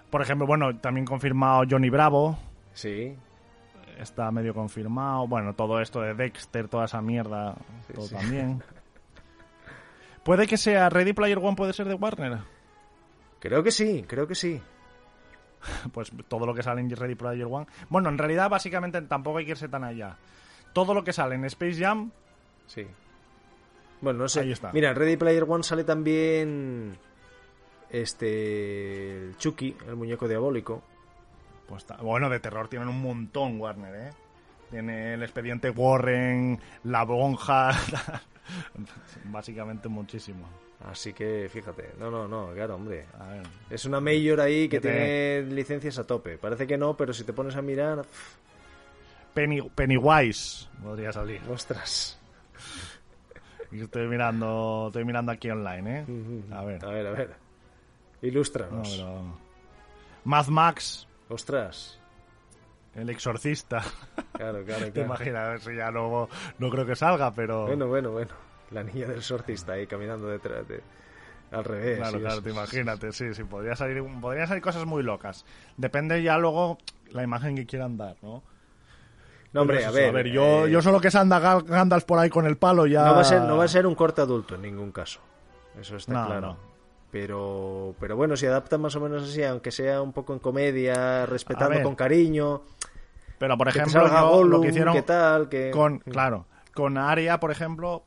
Por ejemplo, bueno, también confirmado Johnny Bravo. Sí, Está medio confirmado. Bueno, todo esto de Dexter, toda esa mierda, Sí, todo sí. también. Puede que sea Ready Player One, puede ser de Warner. creo que sí, creo que sí. Pues todo lo que sale en Ready Player One. Bueno, en realidad, básicamente tampoco hay que irse tan allá. Todo lo que sale en Space Jam, Sí. Bueno, no sé. Ahí está. Mira, en Ready Player One sale también este el Chucky, el muñeco diabólico. pues está- bueno, de terror tienen un montón Warner, ¿eh? Tiene el expediente Warren, la bonja, básicamente muchísimo. Así que fíjate, no, no, no, claro, hombre. A ver. Es una mayor ahí que tiene licencias a tope. Parece que no, pero si te pones a mirar, Penny, Pennywise podría salir. ostras. Estoy mirando, estoy mirando aquí online, ¿eh? A ver. A ver, a ver. No, Ilústranos. pero- Mad Max, Ostras. El exorcista. Claro, claro, Te claro. imaginas, eso ya no, no creo que salga, pero... Bueno, bueno, bueno. La niña del sortista ahí caminando detrás de... Al revés. Claro, claro, te imagínate, sí, sí, podría salir, podrían salir cosas muy locas. Depende ya luego la imagen que quieran dar, ¿no? No, hombre, a es eso, ver. yo, eh, yo solo que se anda Ga- Gandalf por ahí con el palo ya... No va, a ser, no va a ser un corte adulto en ningún caso. Eso está No, claro. no. Pero, pero bueno, si adapta más o menos así, aunque sea un poco en comedia, respetando ver, con cariño, Pero, por ejemplo, salga yo, Gollum, lo que hicieron qué tal, con... Claro, con Aria, por ejemplo,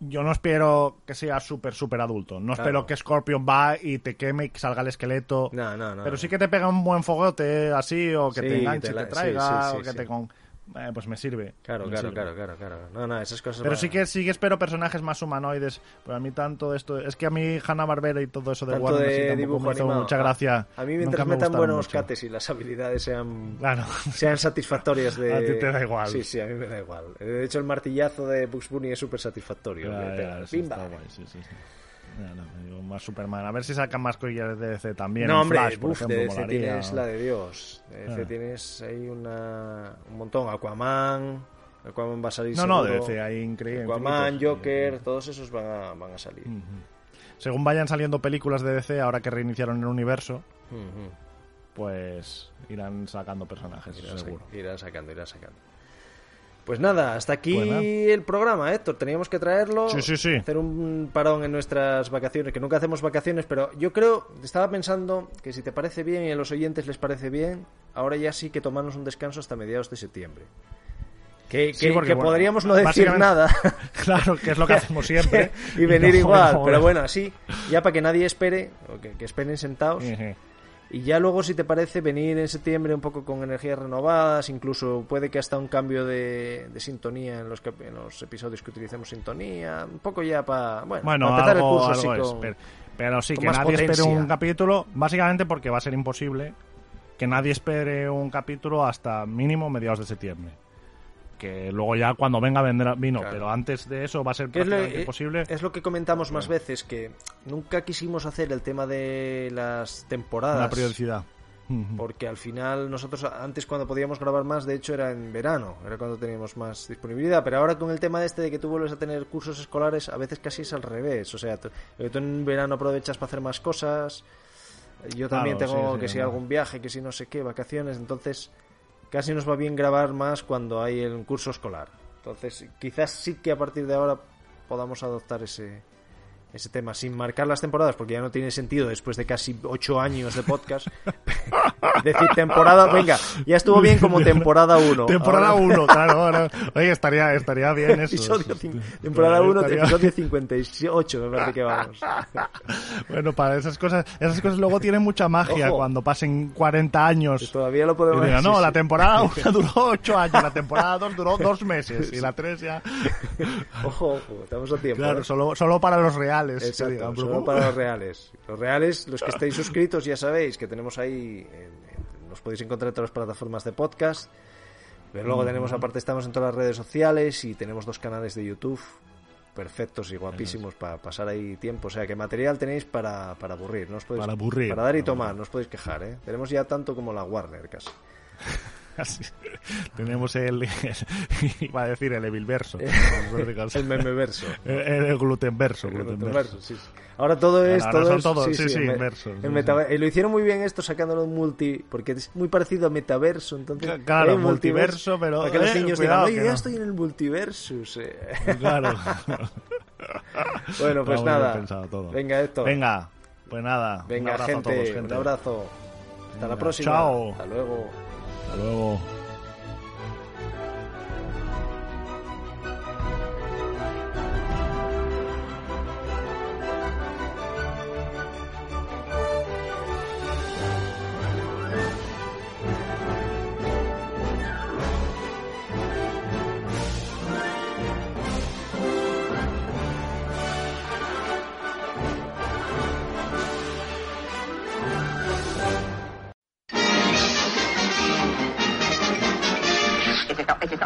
yo no espero que sea súper, súper adulto. No Claro. espero que Scorpion va y te queme y que salga el esqueleto. No, no, no. Pero sí que te pega un buen fogote así, o que Sí, te enganche, te la- te traiga, sí, sí, o que sí, te con... eh, pues me sirve. Claro, me claro, sirve. claro, claro, claro. No, no, esas cosas... Pero sí que sí que espero personajes más humanoides. Pues a mí tanto esto... Es que a mí Hanna Barbera y todo eso de Tanto Warner de sí, tampoco dibujo me hizo mucha gracia. A, mí mientras me metan buenos mucho. cates y las habilidades sean... Claro. sean satisfactorias de... A ti te da igual. Sí, sí, a mí me da igual. De hecho, el martillazo de Bugs Bunny es súper satisfactorio. Ya, sí, sí. No, digo, más Superman. A ver si sacan más cosillas de DC también. No, hombre, Flash, por buf, ejemplo, de DC molaría. tienes la de Dios. De DC Ah. tienes ahí una, un montón. Aquaman. Aquaman va a salir No, no, de seguro. DC hay increíble. Aquaman, infinitos. Joker, todos esos van a, van a salir. Ujú. Según vayan saliendo películas de DC, ahora que reiniciaron el universo, Ujú. pues irán sacando personajes, Irán, seguro. sa- irán sacando, irán sacando. Pues nada, hasta aquí Pues el programa, Héctor. Teníamos que traerlo. Sí, sí, sí. Hacer un parón en nuestras vacaciones, que nunca hacemos vacaciones, pero yo creo, estaba pensando que si te parece bien y a los oyentes les parece bien, ahora ya sí que tomarnos un descanso hasta mediados de septiembre. Que, que- porque, que bueno, podríamos no decir nada. Claro, que es lo que hacemos siempre. y venir no, igual, no, pero bueno, así, ya para que nadie espere, o que, que esperen sentados. Y ya luego, si te parece, venir en septiembre un poco con energías renovadas, incluso puede que hasta un cambio de, de sintonía en los, que- en los episodios que utilicemos sintonía, un poco ya para bueno, Bueno, empezar algo, el curso algo así es, con- pero, pero sí, con que nadie espere potencia. un capítulo, básicamente porque va a ser imposible que nadie espere un capítulo hasta mínimo mediados de septiembre. Que luego ya cuando venga vendrá vino, Claro. pero antes de eso va a ser Que es, lo, prácticamente eh, imposible. es lo que comentamos más veces, que nunca quisimos hacer el tema de las temporadas. La periodicidad. Ujú. Porque al final nosotros antes cuando podíamos grabar más, de hecho era en verano, era cuando teníamos más disponibilidad, pero ahora con el tema este de que tú vuelves a tener cursos escolares, a veces casi es al revés, o sea, tú, eh, tú en verano aprovechas para hacer más cosas, yo también Claro, tengo sí, sí, que si no. algún viaje, que si no sé qué, vacaciones, entonces casi nos va bien grabar más cuando hay el curso escolar. Entonces quizás sí que a partir de ahora podamos adoptar ese, ese tema sin marcar las temporadas, porque ya no tiene sentido después de casi ocho años de podcast. Decir temporada, venga, ya estuvo bien como temporada 1. Temporada 1, claro. ahora- Oye, estaría, estaría bien eso. Episodio temporada 1, Estaría- episodio 58, me parece que vamos. Bueno, para esas cosas, esas cosas luego tienen mucha magia Ojo. cuando pasen 40 años. Todavía lo Y podemos diga, no, sí, la sí. temporada 1 duró 8 años, la temporada 2 duró 2 meses y la 3 ya. Ojo, ojo, estamos a tiempo. Claro, ¿eh? solo, solo para los reales. Que Exacto, solo para los reales. Los reales, los que estéis suscritos, ya sabéis que tenemos ahí, nos podéis encontrar en todas las plataformas de podcast. Pero luego tenemos, aparte, estamos en todas las redes sociales y tenemos dos canales de YouTube perfectos y guapísimos para pasar ahí tiempo. O sea, que material tenéis para, para aburrir. No os podéis, Para aburrir. Para dar y tomar, no os podéis quejar, ¿eh? Tenemos ya tanto como la Warner, casi. Tenemos el, iba a decir el Evilverso. El meme verso. el, el glutenverso. El glutenverso. sí, sí. Ahora todo es. Ahora todo es- todos, sí, sí, sí, meta- y lo hicieron muy bien esto sacándolo en multi. Porque es muy parecido a metaverso. Entonces, Claro, eh, multiverso, pero, Para que los eh, niños cuidado digan, oye, ya no". estoy en el multiversus. eh". Claro. bueno, pues nada. todo. Venga, esto. Venga, pues nada. Venga, un abrazo gente, a todos, gente. Un abrazo. Hasta la próxima. chao. Hasta luego. Hasta luego.